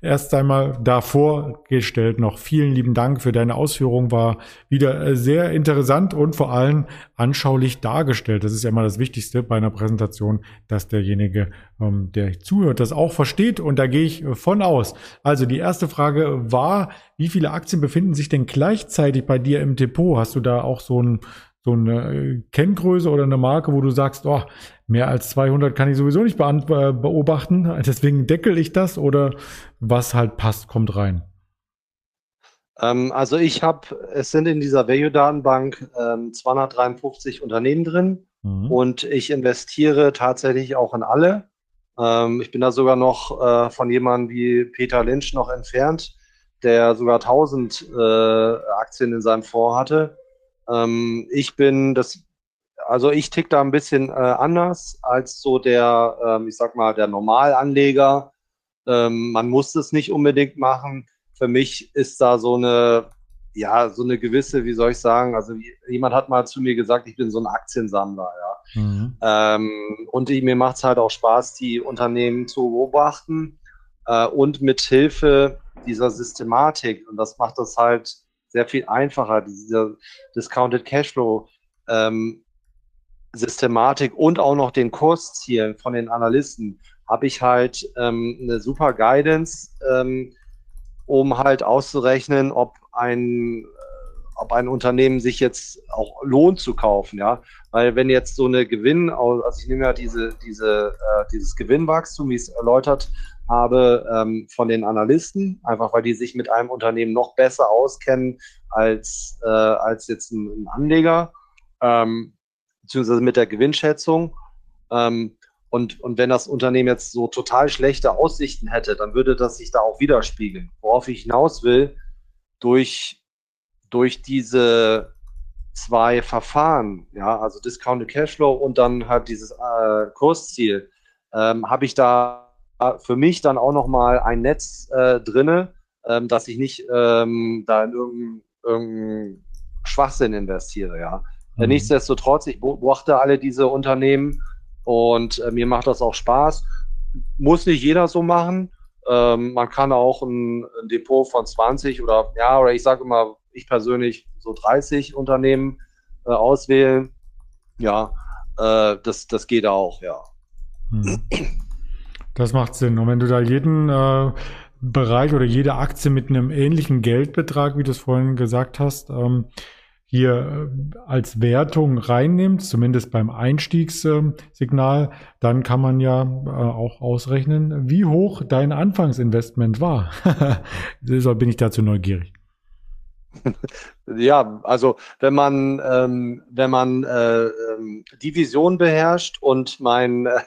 Erst einmal davor gestellt noch vielen lieben Dank für deine Ausführung. War wieder äh, sehr interessant und vor allem anschaulich dargestellt. Das ist ja immer das Wichtigste bei einer Präsentation, dass derjenige, ähm, der zuhört, das auch versteht. Und da gehe ich von aus. Also die erste Frage war, wie viele Aktien befinden sich denn gleichzeitig bei dir im Depot? Hast du da auch so ein so eine äh, Kenngröße oder eine Marke, wo du sagst, oh, mehr als 200 kann ich sowieso nicht beobachten, deswegen deckel ich das oder was halt passt, kommt rein? Ähm, also ich habe, es sind in dieser Value-Datenbank ähm, 253 Unternehmen drin mhm. und ich investiere tatsächlich auch in alle. Ähm, ich bin da sogar noch äh, von jemandem wie Peter Lynch noch entfernt, der sogar 1000 äh, Aktien in seinem Fonds hatte. Ähm, ich bin das, also ich tick da ein bisschen äh, anders als so der, ähm, ich sag mal, der Normalanleger. Ähm, man muss es nicht unbedingt machen. Für mich ist da so eine, ja, so eine gewisse, wie soll ich sagen, also jemand hat mal zu mir gesagt, ich bin so ein Aktiensammler, ja. Mhm. Ähm, und ich, mir macht es halt auch Spaß, die Unternehmen zu beobachten äh, und mit Hilfe dieser Systematik, und das macht das halt sehr viel einfacher, dieser Discounted Cashflow, ähm, Systematik und auch noch den Kurszielen von den Analysten habe ich halt ähm, eine super Guidance, ähm, um halt auszurechnen, ob ein, ob ein Unternehmen sich jetzt auch lohnt zu kaufen, ja. Weil wenn jetzt so eine Gewinn, also ich nehme ja diese, diese, äh, dieses Gewinnwachstum, wie ich es erläutert habe, ähm, von den Analysten, einfach weil die sich mit einem Unternehmen noch besser auskennen als, äh, als jetzt ein, ein Anleger, ähm, beziehungsweise mit der Gewinnschätzung. Ähm, und, und wenn das Unternehmen jetzt so total schlechte Aussichten hätte, dann würde das sich da auch widerspiegeln. Worauf ich hinaus will, durch, durch diese zwei Verfahren, ja, also Discounted Cashflow und dann halt dieses äh, Kursziel, ähm, habe ich da für mich dann auch nochmal ein Netz äh, drinne, ähm, dass ich nicht ähm, da in irgendeinen irgendein Schwachsinn investiere, ja. Mhm. Nichtsdestotrotz, ich beobachte alle diese Unternehmen und äh, mir macht das auch Spaß. Muss nicht jeder so machen. Ähm, man kann auch ein, ein, Depot von 20 oder ja, oder ich sage immer, ich persönlich so 30 Unternehmen äh, auswählen. Ja, äh, das, das geht auch, ja. Hm. Das macht Sinn. Und wenn du da jeden äh, Bereich oder jede Aktie mit einem ähnlichen Geldbetrag, wie du es vorhin gesagt hast, ähm, hier äh, als Wertung reinnimmt, zumindest beim Einstiegssignal, dann kann man ja äh, auch ausrechnen, wie hoch dein Anfangsinvestment war. Deshalb bin ich dazu neugierig. Ja, also wenn man ähm, wenn man äh, ähm, die Vision beherrscht und mein äh,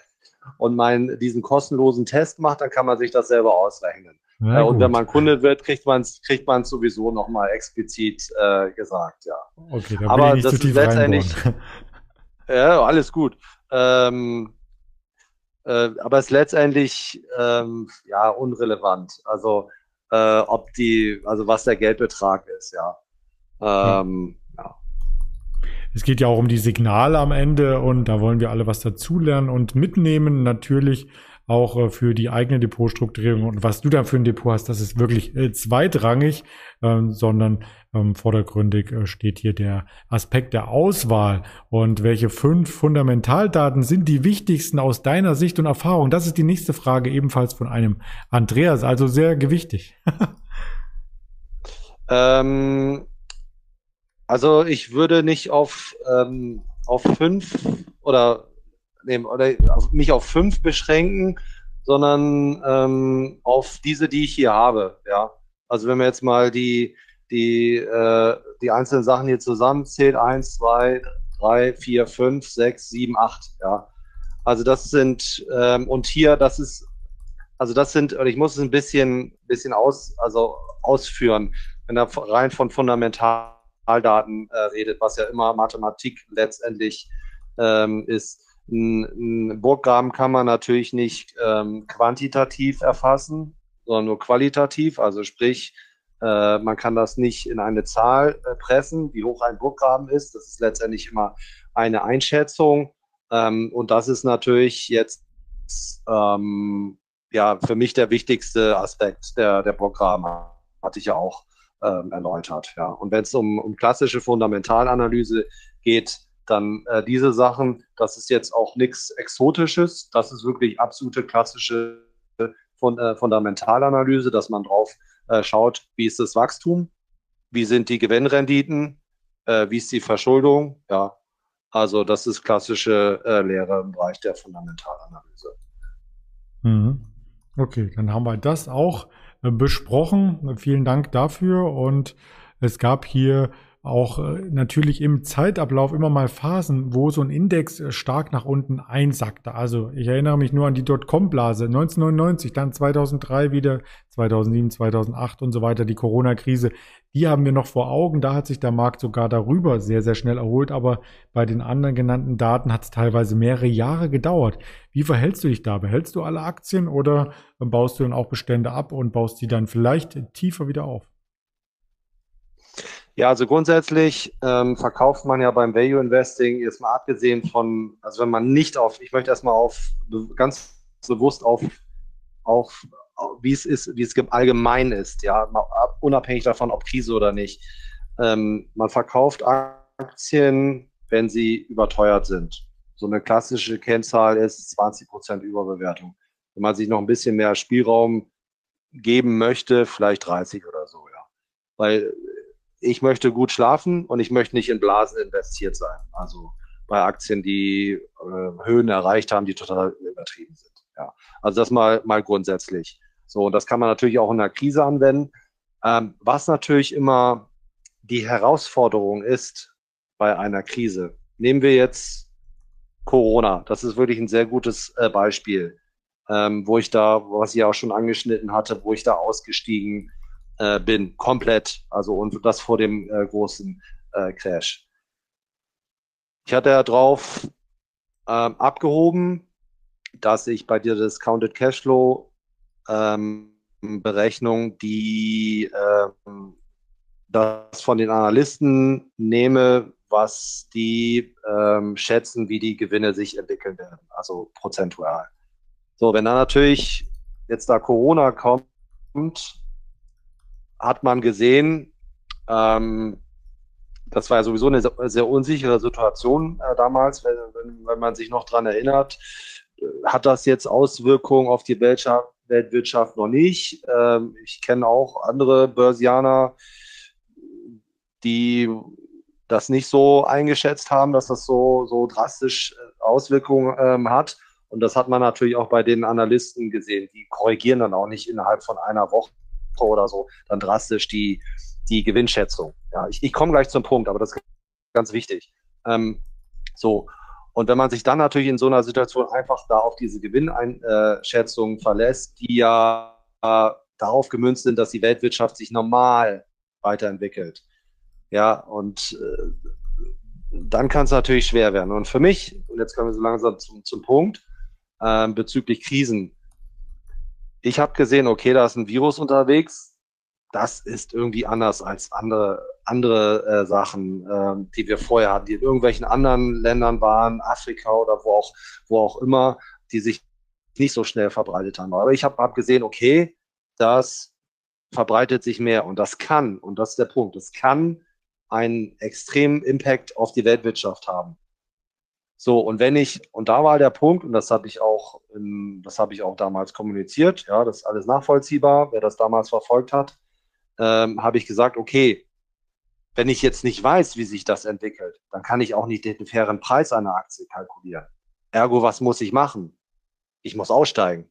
und mein diesen kostenlosen Test macht, dann kann man sich das selber ausrechnen. Ja, und wenn man Kunde wird, kriegt man es kriegt man's sowieso nochmal explizit äh, gesagt, ja. Okay, dann Aber das ist letztendlich. ja, alles gut. Ähm, äh, aber es ist letztendlich ähm, ja unrelevant. Also äh, ob die, also was der Geldbetrag ist, ja. Ähm, ja. Es geht ja auch um die Signale am Ende und da wollen wir alle was dazulernen und mitnehmen. Natürlich auch äh, für die eigene Depotstrukturierung. Und was du da für ein Depot hast, das ist wirklich äh, zweitrangig, ähm, sondern ähm, vordergründig äh, steht hier der Aspekt der Auswahl. Und welche fünf Fundamentaldaten sind die wichtigsten aus deiner Sicht und Erfahrung? Das ist die nächste Frage, ebenfalls von einem Andreas, also sehr gewichtig. ähm, also ich würde nicht auf, ähm, auf fünf oder nehmen oder mich auf fünf beschränken, sondern ähm, auf diese, die ich hier habe. Ja, also wenn wir jetzt mal die die äh, die einzelnen Sachen hier zusammenzählt, eins, zwei, drei, vier, fünf, sechs, sieben, acht. Ja, also das sind ähm, und hier, das ist also das sind, ich muss es ein bisschen, bisschen aus, also ausführen, wenn er rein von Fundamentaldaten äh, redet, was ja immer Mathematik letztendlich ähm, ist. Ein, Burggraben kann man natürlich nicht ähm, quantitativ erfassen, sondern nur qualitativ. Also sprich, äh, man kann das nicht in eine Zahl äh, pressen, wie hoch ein Burggraben ist. Das ist letztendlich immer eine Einschätzung. Ähm, und das ist natürlich jetzt ähm, ja für mich der wichtigste Aspekt der, der Burggraben, hatte ich ja auch ähm, erläutert. Ja. Und wenn es um, um klassische Fundamentalanalyse geht, dann äh, diese Sachen, das ist jetzt auch nichts Exotisches, das ist wirklich absolute klassische Fund äh, Fundamentalanalyse, dass man drauf äh, schaut, wie ist das Wachstum, wie sind die Gewinnrenditen, äh, wie ist die Verschuldung, ja. Also das ist klassische äh, Lehre im Bereich der Fundamentalanalyse. Mhm. Okay, dann haben wir das auch äh, besprochen. Vielen Dank dafür. Und es gab hier auch äh, natürlich im Zeitablauf immer mal Phasen, wo so ein Index äh, stark nach unten einsackte. Also ich erinnere mich nur an die Dotcom-Blase 1999, dann 2003 wieder, 2007, 2008 und so weiter, die Corona-Krise. Die haben wir noch vor Augen. Da hat sich der Markt sogar darüber sehr, sehr schnell erholt. Aber bei den anderen genannten Daten hat es teilweise mehrere Jahre gedauert. Wie verhältst du dich da? Behältst du alle Aktien oder baust du dann auch Bestände ab und baust sie dann vielleicht tiefer wieder auf? Ja, also grundsätzlich ähm, verkauft man ja beim Value Investing jetzt mal abgesehen von, also wenn man nicht auf, ich möchte erstmal auf ganz bewusst auf, auf wie es ist, wie es allgemein ist, ja, unabhängig davon, ob Krise oder nicht. Ähm, man verkauft Aktien, wenn sie überteuert sind. So eine klassische Kennzahl ist 20 Prozent Überbewertung. Wenn man sich noch ein bisschen mehr Spielraum geben möchte, vielleicht 30 oder so, ja. Weil ich möchte gut schlafen und ich möchte nicht in Blasen investiert sein. Also bei Aktien, die äh, Höhen erreicht haben, die total übertrieben sind. Ja. Also das mal, mal grundsätzlich. So, und das kann man natürlich auch in der Krise anwenden. Ähm, was natürlich immer die Herausforderung ist bei einer Krise. Nehmen wir jetzt Corona. Das ist wirklich ein sehr gutes äh, Beispiel, ähm, wo ich da, was ich auch schon angeschnitten hatte, wo ich da ausgestiegen äh, bin, komplett. Also und das vor dem äh, großen äh, Crash. Ich hatte ja drauf ähm, abgehoben, dass ich bei der Discounted Cashflow ähm, Berechnung, die ähm, das von den Analysten nehme, was die ähm, schätzen, wie die Gewinne sich entwickeln werden, also prozentual. So, wenn dann natürlich jetzt da Corona kommt, hat man gesehen, ähm, das war ja sowieso eine sehr unsichere Situation äh, damals, wenn, wenn, wenn, man sich noch dran erinnert. Hat das jetzt Auswirkungen auf die Weltwirtschaft, Weltwirtschaft noch nicht? Ähm, ich kenne auch andere Börsianer, die das nicht so eingeschätzt haben, dass das so, so drastisch äh, Auswirkungen ähm, hat. Und das hat man natürlich auch bei den Analysten gesehen. Die korrigieren dann auch nicht innerhalb von einer Woche oder so dann drastisch die, die Gewinnschätzung. Ja, ich, ich komme gleich zum Punkt, aber das ist ganz wichtig. Ähm, so. Und wenn man sich dann natürlich in so einer Situation einfach da auf diese Gewinneinschätzungen verlässt, die ja äh, darauf gemünzt sind, dass die Weltwirtschaft sich normal weiterentwickelt, ja, und äh, dann kann es natürlich schwer werden. Und für mich, und jetzt kommen wir so langsam zum, zum Punkt, äh, bezüglich Krisen. Ich habe gesehen, okay, da ist ein Virus unterwegs. Das ist irgendwie anders als andere, andere äh, Sachen, äh, die wir vorher hatten, die in irgendwelchen anderen Ländern waren, Afrika oder wo auch, wo auch immer, die sich nicht so schnell verbreitet haben. Aber ich habe hab gesehen, okay, das verbreitet sich mehr und das kann, und das ist der Punkt, das kann einen extremen Impact auf die Weltwirtschaft haben. So, und wenn ich, und da war der Punkt, und das habe ich auch, das habe ich auch damals kommuniziert, ja, das ist alles nachvollziehbar, wer das damals verfolgt hat, ähm, habe ich gesagt, okay, wenn ich jetzt nicht weiß, wie sich das entwickelt, dann kann ich auch nicht den fairen Preis einer Aktie kalkulieren. Ergo, was muss ich machen? Ich muss aussteigen.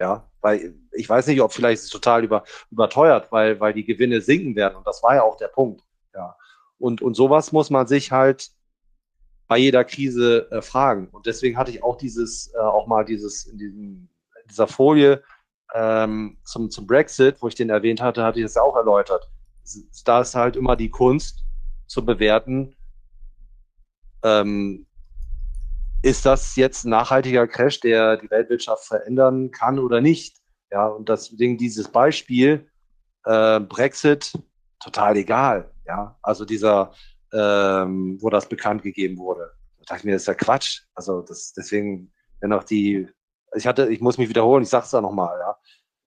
Ja, weil ich weiß nicht, ob vielleicht es total über, überteuert, weil, weil die Gewinne sinken werden. Und das war ja auch der Punkt. Ja. Und, und sowas muss man sich halt bei jeder Krise äh, fragen. Und deswegen hatte ich auch dieses, äh, auch mal dieses, in diesem, in dieser Folie ähm, zum, zum Brexit, wo ich den erwähnt hatte, hatte ich das auch erläutert. Da ist halt immer die Kunst zu bewerten, ähm, ist das jetzt ein nachhaltiger Crash, der die Weltwirtschaft verändern kann oder nicht? Ja, und deswegen dieses Beispiel äh, Brexit total egal. Ja, also dieser, ähm, wo das bekannt gegeben wurde. Da dachte ich mir, das ist ja Quatsch. Also das, deswegen, wenn auch die, ich hatte, ich muss mich wiederholen, ich sag's da nochmal, ja.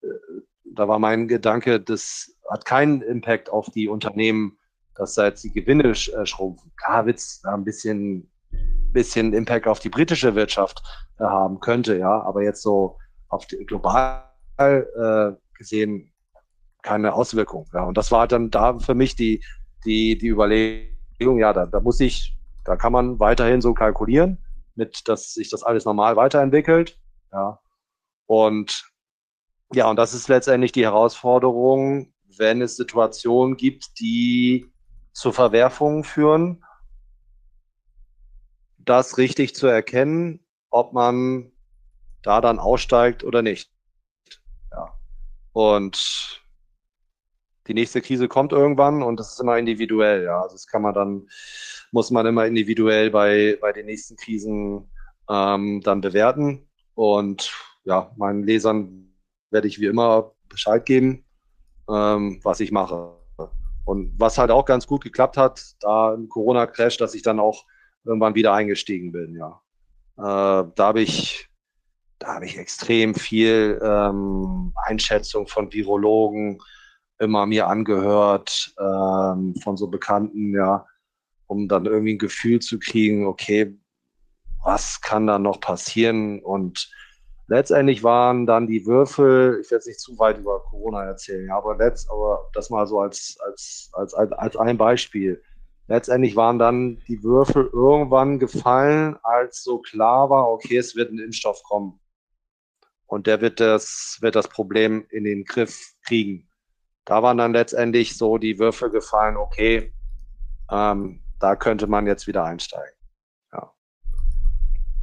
Äh, da war mein Gedanke, das hat keinen Impact auf die Unternehmen, dass da jetzt die Gewinne äh, schrumpfen. Klar wird's da ein bisschen, bisschen Impact auf die britische Wirtschaft äh, haben könnte, ja, aber jetzt so auf die, global äh, gesehen keine Auswirkung. Ja. Und das war dann da für mich die, die, die Überlegung, ja, da, da muss ich, da kann man weiterhin so kalkulieren, mit, dass sich das alles normal weiterentwickelt. Ja. Und ja, und das ist letztendlich die Herausforderung, wenn es Situationen gibt, die zu Verwerfungen führen, das richtig zu erkennen, ob man da dann aussteigt oder nicht. Ja. Und die nächste Krise kommt irgendwann und das ist immer individuell, ja. Also das kann man dann, muss man immer individuell bei, bei den nächsten Krisen ähm, dann bewerten. Und ja, meinen Lesern werde ich wie immer Bescheid geben, ähm, was ich mache. Und was halt auch ganz gut geklappt hat, da im Corona-Crash, dass ich dann auch irgendwann wieder eingestiegen bin, ja. Äh, da habe ich, da habe ich extrem viel ähm, Einschätzung von Virologen, immer mir angehört ähm, von so Bekannten, ja, um dann irgendwie ein Gefühl zu kriegen, okay, was kann da noch passieren? Und letztendlich waren dann die Würfel, ich werde jetzt nicht zu weit über Corona erzählen, ja, aber, letzt, aber das mal so als, als, als, als ein Beispiel. Letztendlich waren dann die Würfel irgendwann gefallen, als so klar war, okay, es wird ein Impfstoff kommen. Und der wird das, wird das Problem in den Griff kriegen. Da waren dann letztendlich so die Würfel gefallen, okay, ähm, da könnte man jetzt wieder einsteigen. Ja.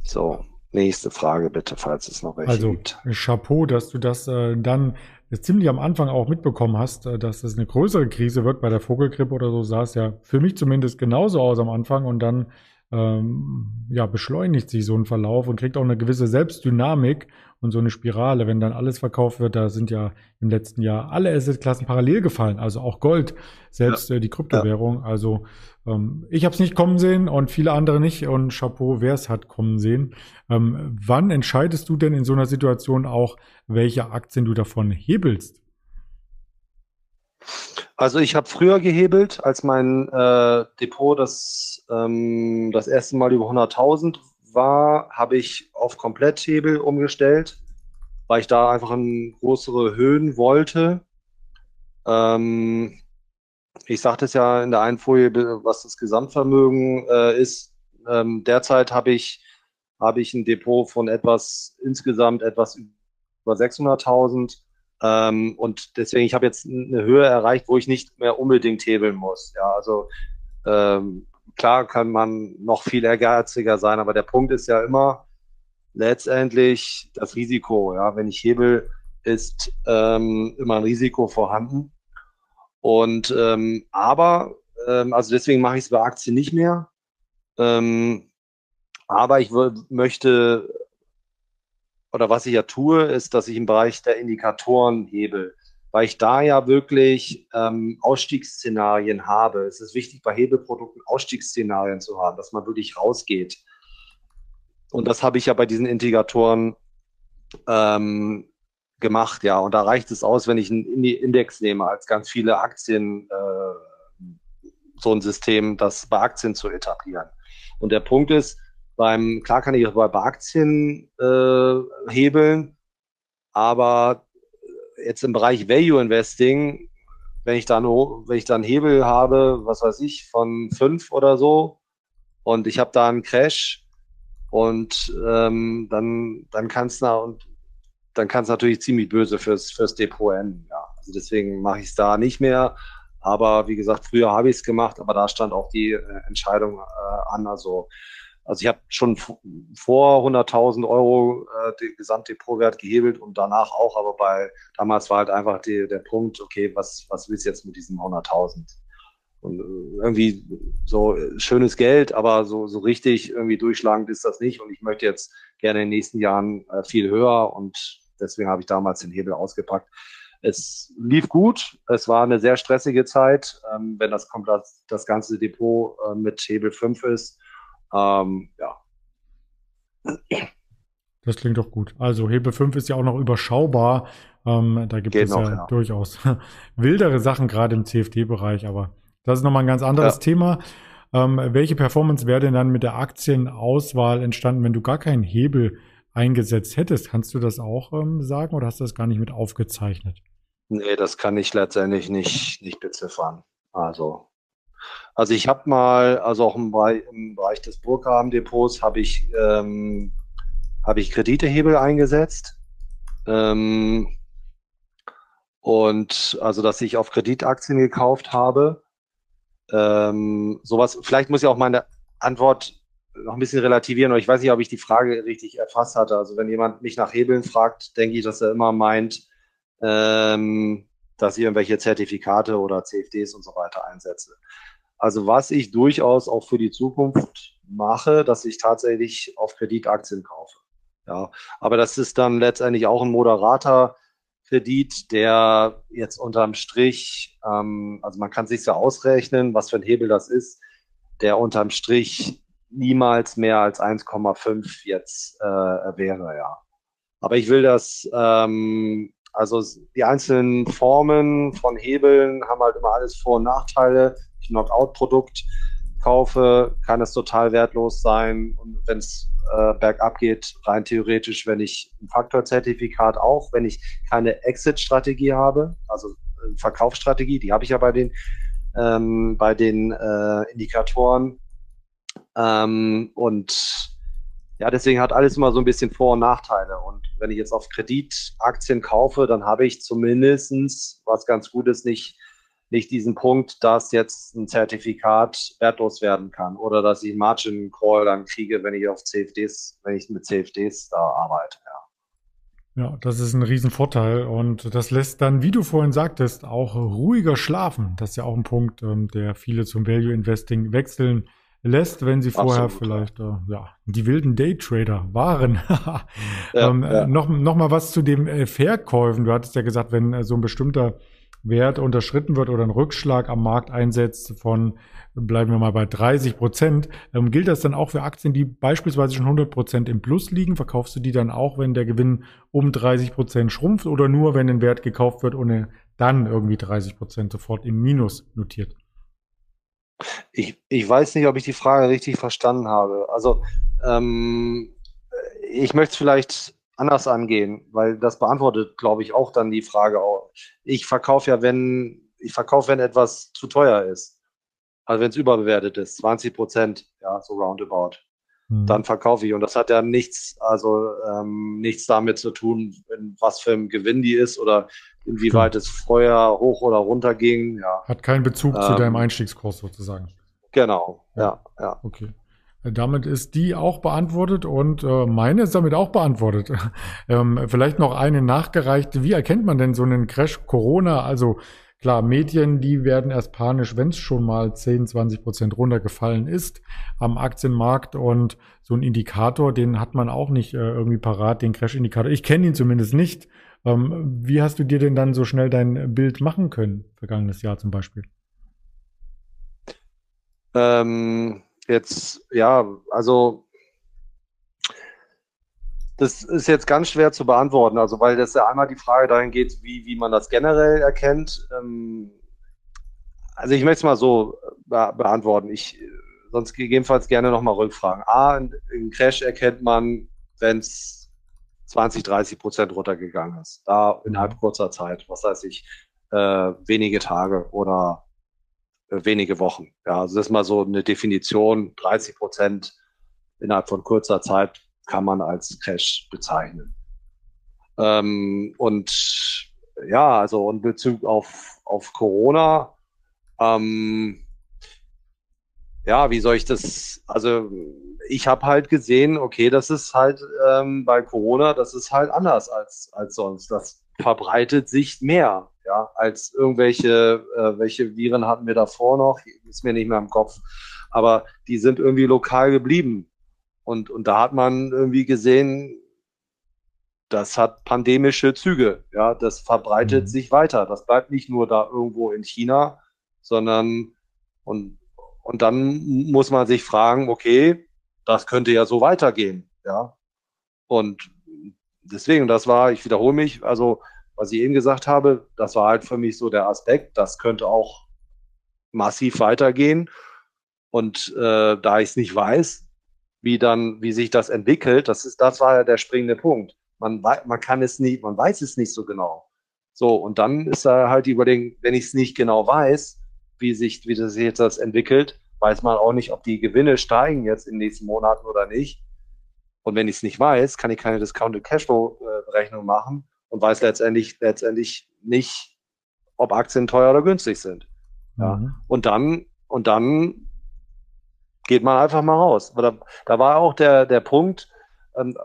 So, nächste Frage bitte, falls es noch welche also, gibt. Also Chapeau, dass du das äh, dann ziemlich am Anfang auch mitbekommen hast, äh, dass es eine größere Krise wird bei der Vogelgrippe oder so, sah es ja für mich zumindest genauso aus am Anfang und dann ähm, ja, beschleunigt sich so ein Verlauf und kriegt auch eine gewisse Selbstdynamik und so eine Spirale. Wenn dann alles verkauft wird, da sind ja im letzten Jahr alle Assetklassen parallel gefallen, also auch Gold, selbst ja. äh, die Kryptowährung. Ja. Also ähm, ich habe es nicht kommen sehen und viele andere nicht und Chapeau, wer es hat kommen sehen. Ähm, wann entscheidest du denn in so einer Situation auch, welche Aktien du davon hebelst? Also ich habe früher gehebelt, als mein äh, Depot das, ähm, das erste Mal über 100.000 war, habe ich auf Kompletthebel umgestellt, weil ich da einfach in größere Höhen wollte. Ähm, ich sagte es ja in der einen Folie, was das Gesamtvermögen äh, ist. Ähm, derzeit habe ich, hab ich ein Depot von etwas, insgesamt etwas über 600.000 ähm, und deswegen, ich habe jetzt eine Höhe erreicht, wo ich nicht mehr unbedingt hebeln muss. Ja, also ähm, klar kann man noch viel ehrgeiziger sein, aber der Punkt ist ja immer letztendlich das Risiko. Ja, wenn ich hebel, ist ähm, immer ein Risiko vorhanden. Und ähm, aber, ähm, also deswegen mache ich es bei Aktien nicht mehr. Ähm, aber ich möchte oder was ich ja tue, ist, dass ich im Bereich der Indikatoren hebe, weil ich da ja wirklich ähm, Ausstiegsszenarien habe. Es ist wichtig, bei Hebelprodukten Ausstiegsszenarien zu haben, dass man wirklich rausgeht. Und das habe ich ja bei diesen Indikatoren ähm, gemacht, ja. Und da reicht es aus, wenn ich einen Index nehme, als ganz viele Aktien, äh, so ein System, das bei Aktien zu etablieren. Und der Punkt ist, beim, klar kann ich auch bei Aktien äh, hebeln, aber jetzt im Bereich Value Investing, wenn ich dann, wenn ich dann Hebel habe, was weiß ich, von fünf oder so, und ich habe da einen Crash und ähm, dann, dann kann es und dann kann es natürlich ziemlich böse fürs, fürs Depot enden. Ja. Also deswegen mache ich es da nicht mehr. Aber wie gesagt, früher habe ich es gemacht, aber da stand auch die äh, Entscheidung äh, an. Also also ich habe schon vor 100.000 Euro äh, den Gesamtdepotwert gehebelt und danach auch, aber bei damals war halt einfach die, der Punkt, okay, was, was willst du jetzt mit diesen 100.000? Und äh, irgendwie so äh, schönes Geld, aber so, so richtig irgendwie durchschlagend ist das nicht. Und ich möchte jetzt gerne in den nächsten Jahren äh, viel höher und deswegen habe ich damals den Hebel ausgepackt. Es lief gut. Es war eine sehr stressige Zeit. Ähm, wenn das komplett das ganze Depot äh, mit Hebel 5 ist, ähm, ja. Das klingt doch gut. Also Hebel 5 ist ja auch noch überschaubar. Ähm, da gibt Geht es noch, ja, ja, durchaus wildere Sachen, gerade im CFD-Bereich, aber das ist nochmal ein ganz anderes ja. Thema. Ähm, welche Performance wäre denn dann mit der Aktienauswahl entstanden, wenn du gar keinen Hebel eingesetzt hättest? Kannst du das auch ähm, sagen oder hast du das gar nicht mit aufgezeichnet? Nee, das kann ich letztendlich nicht, nicht beziffern. Also also ich habe mal, also auch im Bereich, im Bereich des Burggraben-Depots habe ich, ähm, hab ich Kreditehebel eingesetzt. Ähm, und also, dass ich auf Kreditaktien gekauft habe. Ähm, sowas, vielleicht muss ich auch meine Antwort noch ein bisschen relativieren, aber ich weiß nicht, ob ich die Frage richtig erfasst hatte. Also wenn jemand mich nach Hebeln fragt, denke ich, dass er immer meint, ähm, dass ich irgendwelche Zertifikate oder CFDs und so weiter einsetze. Also was ich durchaus auch für die Zukunft mache, dass ich tatsächlich auf Kreditaktien kaufe. Ja, aber das ist dann letztendlich auch ein moderater Kredit, der jetzt unterm Strich, ähm, also man kann sich ja ausrechnen, was für ein Hebel das ist, der unterm Strich niemals mehr als 1,5 jetzt äh, wäre, ja. Aber ich will das, ähm, also die einzelnen Formen von Hebeln haben halt immer alles Vor- und Nachteile. Knockout-Produkt kaufe, kann es total wertlos sein. Und wenn es äh, bergab geht, rein theoretisch, wenn ich ein Faktorzertifikat auch, wenn ich keine Exit-Strategie habe, also Verkaufsstrategie, die habe ich ja bei den, ähm, bei den äh, Indikatoren. Ähm, und ja, deswegen hat alles immer so ein bisschen Vor- und Nachteile. Und wenn ich jetzt auf Kredit Aktien kaufe, dann habe ich zumindestens was ganz Gutes nicht nicht diesen Punkt, dass jetzt ein Zertifikat wertlos werden kann oder dass ich Margin Call dann kriege, wenn ich auf CFDs, wenn ich mit CFDs da arbeite. Ja. ja, das ist ein Riesenvorteil und das lässt dann, wie du vorhin sagtest, auch ruhiger schlafen. Das ist ja auch ein Punkt, ähm, der viele zum Value Investing wechseln lässt, wenn sie vorher Absolut, vielleicht äh, ja die wilden Daytrader waren. ja, ähm, ja. Noch, noch mal was zu dem äh, Verkäufen. Du hattest ja gesagt, wenn äh, so ein bestimmter Wert unterschritten wird oder ein Rückschlag am Markt einsetzt von, bleiben wir mal bei 30 Prozent, ähm, gilt das dann auch für Aktien, die beispielsweise schon 100 Prozent im Plus liegen? Verkaufst du die dann auch, wenn der Gewinn um 30 Prozent schrumpft oder nur, wenn ein Wert gekauft wird und dann irgendwie 30 Prozent sofort im Minus notiert? Ich, ich weiß nicht, ob ich die Frage richtig verstanden habe. Also ähm, ich möchte es vielleicht anders angehen, weil das beantwortet, glaube ich, auch dann die Frage auch. Ich verkaufe ja, wenn, ich verkaufe, wenn etwas zu teuer ist. Also wenn es überbewertet ist, 20 Prozent, ja, so roundabout. Mhm. Dann verkaufe ich. Und das hat ja nichts, also ähm, nichts damit zu tun, in was für ein Gewinn die ist oder inwieweit mhm. es vorher hoch oder runter ging. Ja. Hat keinen Bezug ähm, zu deinem Einstiegskurs sozusagen. Genau, ja, ja. ja. Okay. Damit ist die auch beantwortet und äh, meine ist damit auch beantwortet. ähm, vielleicht noch eine nachgereicht. Wie erkennt man denn so einen Crash Corona? Also klar, Medien, die werden erst panisch, wenn es schon mal 10, 20 Prozent runtergefallen ist am Aktienmarkt und so ein Indikator, den hat man auch nicht äh, irgendwie parat, den Crash-Indikator. Ich kenne ihn zumindest nicht. Ähm, wie hast du dir denn dann so schnell dein Bild machen können, vergangenes Jahr zum Beispiel? Ähm Jetzt, ja, also das ist jetzt ganz schwer zu beantworten, also weil das ja einmal die Frage dahin geht, wie, wie man das generell erkennt. Ähm, also ich möchte es mal so be beantworten. Ich sonst gegebenenfalls gerne nochmal rückfragen. A, im Crash erkennt man, wenn es 20, 30 Prozent runtergegangen ist. Da innerhalb kurzer Zeit, was weiß ich, äh, wenige Tage oder wenige Wochen. Ja, also das ist mal so eine Definition. 30 Prozent innerhalb von kurzer Zeit kann man als Crash bezeichnen. Ähm, und ja, also in Bezug auf, auf Corona, ähm, ja, wie soll ich das, also ich habe halt gesehen, okay, das ist halt ähm, bei Corona, das ist halt anders als, als sonst. Das verbreitet sich mehr ja, als irgendwelche, äh, welche Viren hatten wir davor noch, ist mir nicht mehr im Kopf, aber die sind irgendwie lokal geblieben. Und, und da hat man irgendwie gesehen, das hat pandemische Züge, ja, das verbreitet mhm. sich weiter. Das bleibt nicht nur da irgendwo in China, sondern und, und dann muss man sich fragen, okay, das könnte ja so weitergehen, ja. Und deswegen, das war, ich wiederhole mich, also was ich eben gesagt habe, das war halt für mich so der Aspekt, das könnte auch massiv weitergehen. Und äh, da ich es nicht weiß, wie dann, wie sich das entwickelt, das ist, das war ja der springende Punkt. Man, man kann es nicht, man weiß es nicht so genau. So, und dann ist da halt die Überlegung, wenn ich es nicht genau weiß, wie sich, wie das jetzt das entwickelt, weiß man auch nicht, ob die Gewinne steigen jetzt in den nächsten Monaten oder nicht. Und wenn ich es nicht weiß, kann ich keine Discounted Cashflow äh, machen und weiß letztendlich, letztendlich nicht, ob Aktien teuer oder günstig sind. Ja. Mhm. Und dann, und dann geht man einfach mal raus. Da, da war auch der, der Punkt, ähm,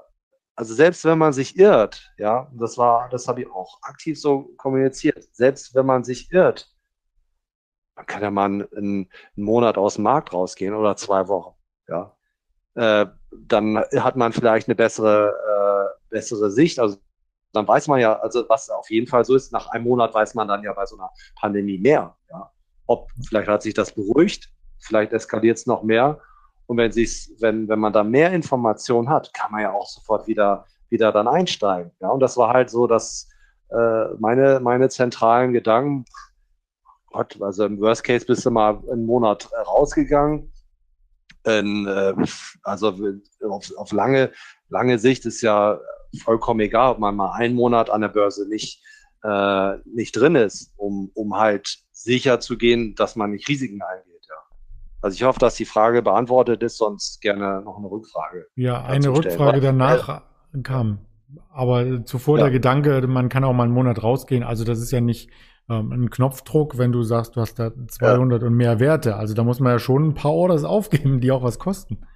also selbst wenn man sich irrt, ja, das war, das habe ich auch aktiv so kommuniziert, selbst wenn man sich irrt, dann kann ja mal einen, einen Monat aus dem Markt rausgehen oder zwei Wochen, ja. Äh, dann hat man vielleicht eine bessere, äh, bessere Sicht. Also dann weiß man ja, also was auf jeden Fall so ist, nach einem Monat weiß man dann ja bei so einer Pandemie mehr. Ja. Ob vielleicht hat sich das beruhigt, vielleicht eskaliert es noch mehr. Und wenn sich, wenn, wenn man da mehr Informationen hat, kann man ja auch sofort wieder, wieder dann einsteigen. Ja, und das war halt so, dass äh, meine, meine zentralen Gedanken, Gott, also im Worst Case bist du mal einen Monat rausgegangen, in, äh, also auf, auf lange, lange Sicht ist ja vollkommen egal, ob man mal einen Monat an der Börse nicht, äh, nicht drin ist, um, um halt sicher zu gehen, dass man nicht Risiken eingeht. Ja. Also ich hoffe, dass die Frage beantwortet ist, sonst gerne noch eine Rückfrage. Ja, eine Rückfrage stellen. danach äh, kam. Aber zuvor ja. der Gedanke, man kann auch mal einen Monat rausgehen. Also das ist ja nicht ähm, ein Knopfdruck, wenn du sagst, du hast da 200 ja. und mehr Werte. Also da muss man ja schon ein paar Orders aufgeben, die auch was kosten.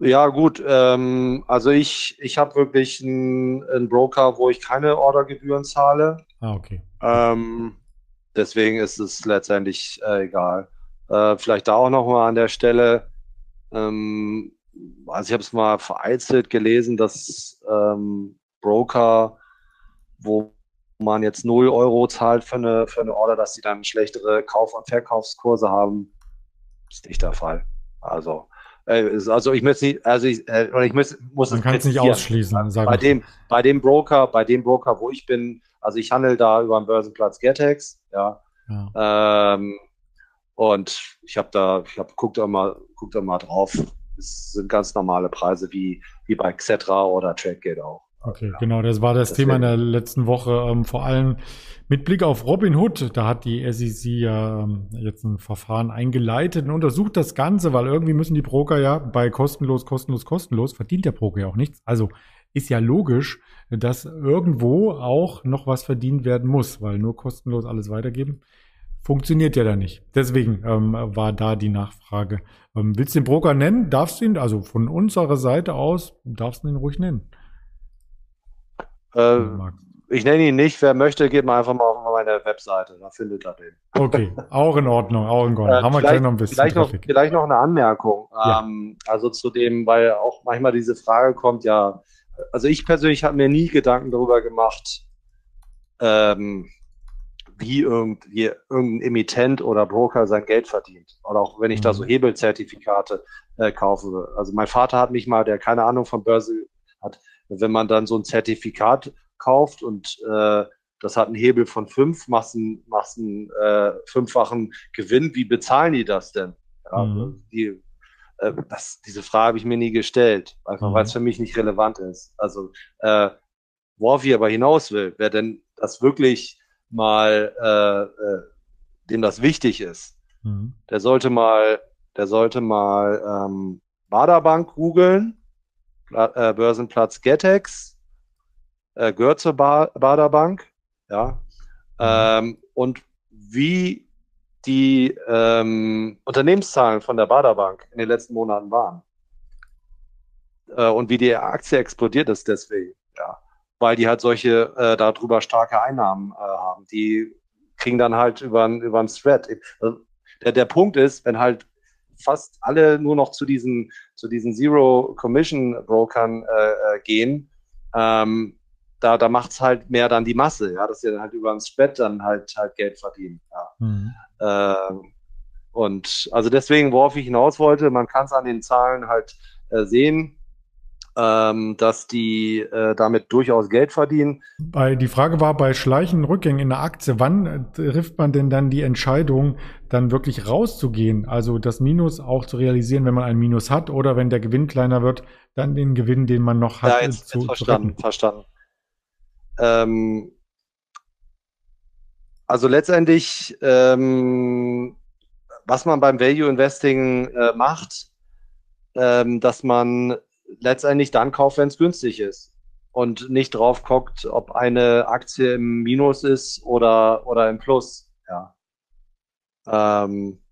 Ja, gut. Ähm, also ich, ich habe wirklich einen, einen Broker, wo ich keine Ordergebühren zahle. Ah, okay. Ähm, deswegen ist es letztendlich äh, egal. Äh, vielleicht da auch nochmal an der Stelle. Ähm, also ich habe es mal vereinzelt gelesen, dass ähm, Broker, wo man jetzt 0 Euro zahlt für eine, für eine Order, dass sie dann schlechtere Kauf- und Verkaufskurse haben, ist nicht der Fall. Also, also ich muss nicht, also ich, äh, ich muss, muss man kann es nicht ausschließen. Sagen bei dem, bei dem Broker, bei dem Broker, wo ich bin, also ich handle da über den Börsenplatz Getex, ja. ja. Ähm, und ich habe da, ich habe guckt da mal, guckt da mal drauf. Es sind ganz normale Preise wie wie bei Xetra oder TradeGate auch. Okay, ja. genau, das war das Deswegen. Thema in der letzten Woche. Ähm, vor allem mit Blick auf Robinhood, da hat die SEC ja ähm, jetzt ein Verfahren eingeleitet und untersucht das Ganze, weil irgendwie müssen die Broker ja bei kostenlos, kostenlos, kostenlos, verdient der Broker ja auch nichts. Also ist ja logisch, dass irgendwo auch noch was verdient werden muss, weil nur kostenlos alles weitergeben funktioniert ja da nicht. Deswegen ähm, war da die Nachfrage. Ähm, willst du den Broker nennen? Darfst du ihn, also von unserer Seite aus, darfst du ihn ruhig nennen. Äh, ich nenne ihn nicht. Wer möchte, geht mal einfach mal auf meine Webseite. Da findet er den. Okay, auch in Ordnung, auch in Ordnung. Äh, Haben wir gleich noch ein bisschen vielleicht noch, vielleicht noch eine Anmerkung. Ja. Ähm, also zu dem, weil auch manchmal diese Frage kommt, ja, also ich persönlich habe mir nie Gedanken darüber gemacht, ähm, wie, irgend, wie irgendein Emittent oder Broker sein Geld verdient. Oder auch wenn ich mhm. da so Hebelzertifikate äh, kaufe. Also mein Vater hat mich mal, der keine Ahnung von Börse hat, wenn man dann so ein Zertifikat kauft und äh, das hat einen Hebel von fünf, machst einen, machst einen äh, fünffachen Gewinn, wie bezahlen die das denn? Ja, mhm. die, äh, das, diese Frage habe ich mir nie gestellt, einfach mhm. weil es für mich nicht relevant ist. Also äh, worauf ich aber hinaus will, wer denn das wirklich mal, äh, äh, dem das wichtig ist, mhm. der sollte mal, der sollte mal ähm, Baderbank googeln, äh, Börsenplatz Getex, äh, gehört zur ba Baderbank, ja, mhm. ähm, und wie die ähm, Unternehmenszahlen von der Baderbank in den letzten Monaten waren. Äh, und wie die Aktie explodiert ist deswegen, ja weil die halt solche äh, darüber starke Einnahmen äh, haben. Die kriegen dann halt über über Thread. Also der, der Punkt ist, wenn halt fast alle nur noch zu diesen zu diesen Zero Commission Brokern äh, äh, gehen, ähm, da da macht's halt mehr dann die Masse, ja, dass sie dann halt über ein Spread dann halt halt Geld verdienen. Ja. Mhm. Ähm, und also deswegen, worauf ich hinaus wollte, man kann es an den Zahlen halt äh, sehen ähm, dass die äh, damit durchaus Geld verdienen. Bei, die Frage war bei schleichenden Rückgängen in der Aktie, wann äh, trifft man denn dann die Entscheidung, dann wirklich rauszugehen, also das Minus auch zu realisieren, wenn man ein Minus hat oder wenn der Gewinn kleiner wird, dann den Gewinn, den man noch hat. Ja, jetzt, zu, jetzt verstanden, zu verstanden. Ähm, also letztendlich, ähm, was man beim Value Investing äh, macht, ähm, dass man letztendlich dann kauft, wenn es günstig ist und nicht drauf guckt, ob eine Aktie im Minus ist oder, oder im Plus. Ja. Ähm,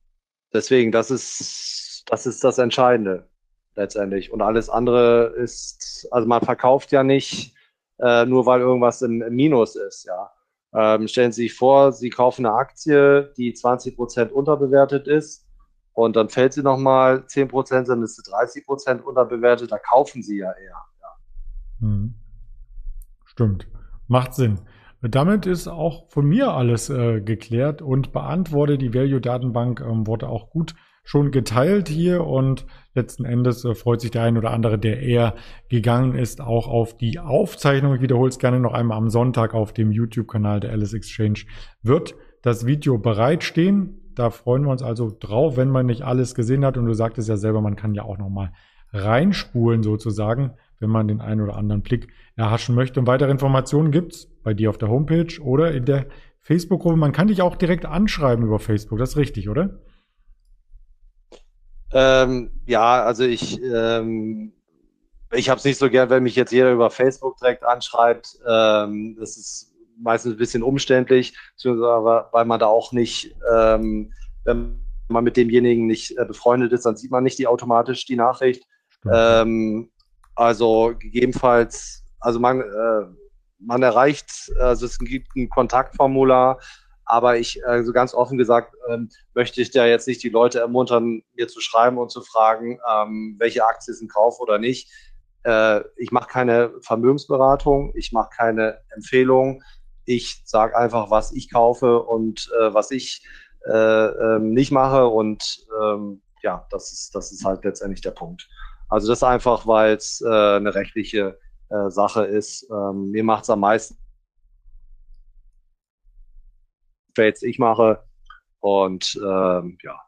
deswegen, das ist, das ist das Entscheidende letztendlich. Und alles andere ist, also man verkauft ja nicht äh, nur, weil irgendwas im, im Minus ist, ja. Ähm, stellen Sie sich vor, Sie kaufen eine Aktie, die 20 Prozent unterbewertet ist und dann fällt sie nochmal 10 Prozent, dann ist sie 30 Prozent unterbewertet, da kaufen sie ja eher. Ja. Hm. Stimmt. Macht Sinn. Damit ist auch von mir alles äh, geklärt und beantwortet. Die Value-Datenbank ähm, wurde auch gut schon geteilt hier und letzten Endes äh, freut sich der ein oder andere, der eher gegangen ist, auch auf die Aufzeichnung. Ich wiederhole es gerne noch einmal am Sonntag auf dem YouTube-Kanal der Alice Exchange wird das Video bereitstehen Da freuen wir uns also drauf, wenn man nicht alles gesehen hat. Und du sagtest ja selber, man kann ja auch nochmal reinspulen sozusagen, wenn man den einen oder anderen Blick erhaschen möchte. Und weitere Informationen gibt's bei dir auf der Homepage oder in der Facebook-Gruppe. Man kann dich auch direkt anschreiben über Facebook. Das ist richtig, oder? Ähm, ja, also ich, ähm, ich habe es nicht so gern, wenn mich jetzt jeder über Facebook direkt anschreibt. Ähm, das ist meistens ein bisschen umständlich, weil man da auch nicht, ähm, wenn man mit demjenigen nicht äh, befreundet ist, dann sieht man nicht die automatisch die Nachricht. Ähm, also gegebenenfalls, also man, äh, man erreicht, also es gibt ein Kontaktformular, aber ich, also ganz offen gesagt, ähm, möchte ich da jetzt nicht die Leute ermuntern, mir zu schreiben und zu fragen, ähm, welche Aktie sind Kauf oder nicht. Äh, ich mache keine Vermögensberatung, ich mache keine Empfehlung. Ich sage einfach, was ich kaufe und äh, was ich äh, ähm, nicht mache. Und ähm, ja, das ist, das ist halt letztendlich der Punkt. Also das einfach, weil es äh, eine rechtliche äh, Sache ist. Ähm, mir macht es am meisten Trades ich mache. Und ähm, ja.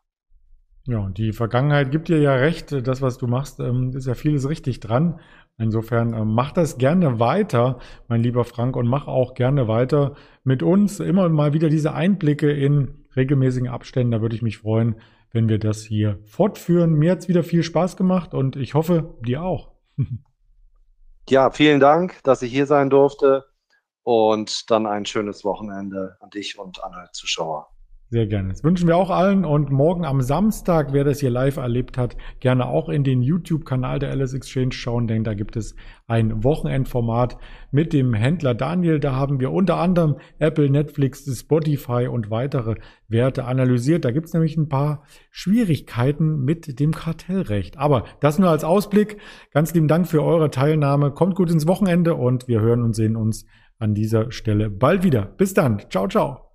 Ja, und die Vergangenheit gibt dir ja recht. Das, was du machst, ähm, ist ja vieles richtig dran. Insofern ähm, mach das gerne weiter, mein lieber Frank, und mach auch gerne weiter mit uns immer mal wieder diese Einblicke in regelmäßigen Abständen. Da würde ich mich freuen, wenn wir das hier fortführen. Mir hat es wieder viel Spaß gemacht und ich hoffe, dir auch. ja, vielen Dank, dass ich hier sein durfte und dann ein schönes Wochenende an dich und an alle Zuschauer. Sehr gerne. Das wünschen wir auch allen und morgen am Samstag, wer das hier live erlebt hat, gerne auch in den YouTube-Kanal der Alice Exchange schauen, denn da gibt es ein Wochenendformat mit dem Händler Daniel. Da haben wir unter anderem Apple, Netflix, Spotify und weitere Werte analysiert. Da gibt es nämlich ein paar Schwierigkeiten mit dem Kartellrecht. Aber das nur als Ausblick. Ganz lieben Dank für eure Teilnahme. Kommt gut ins Wochenende und wir hören und sehen uns an dieser Stelle bald wieder. Bis dann. Ciao, ciao.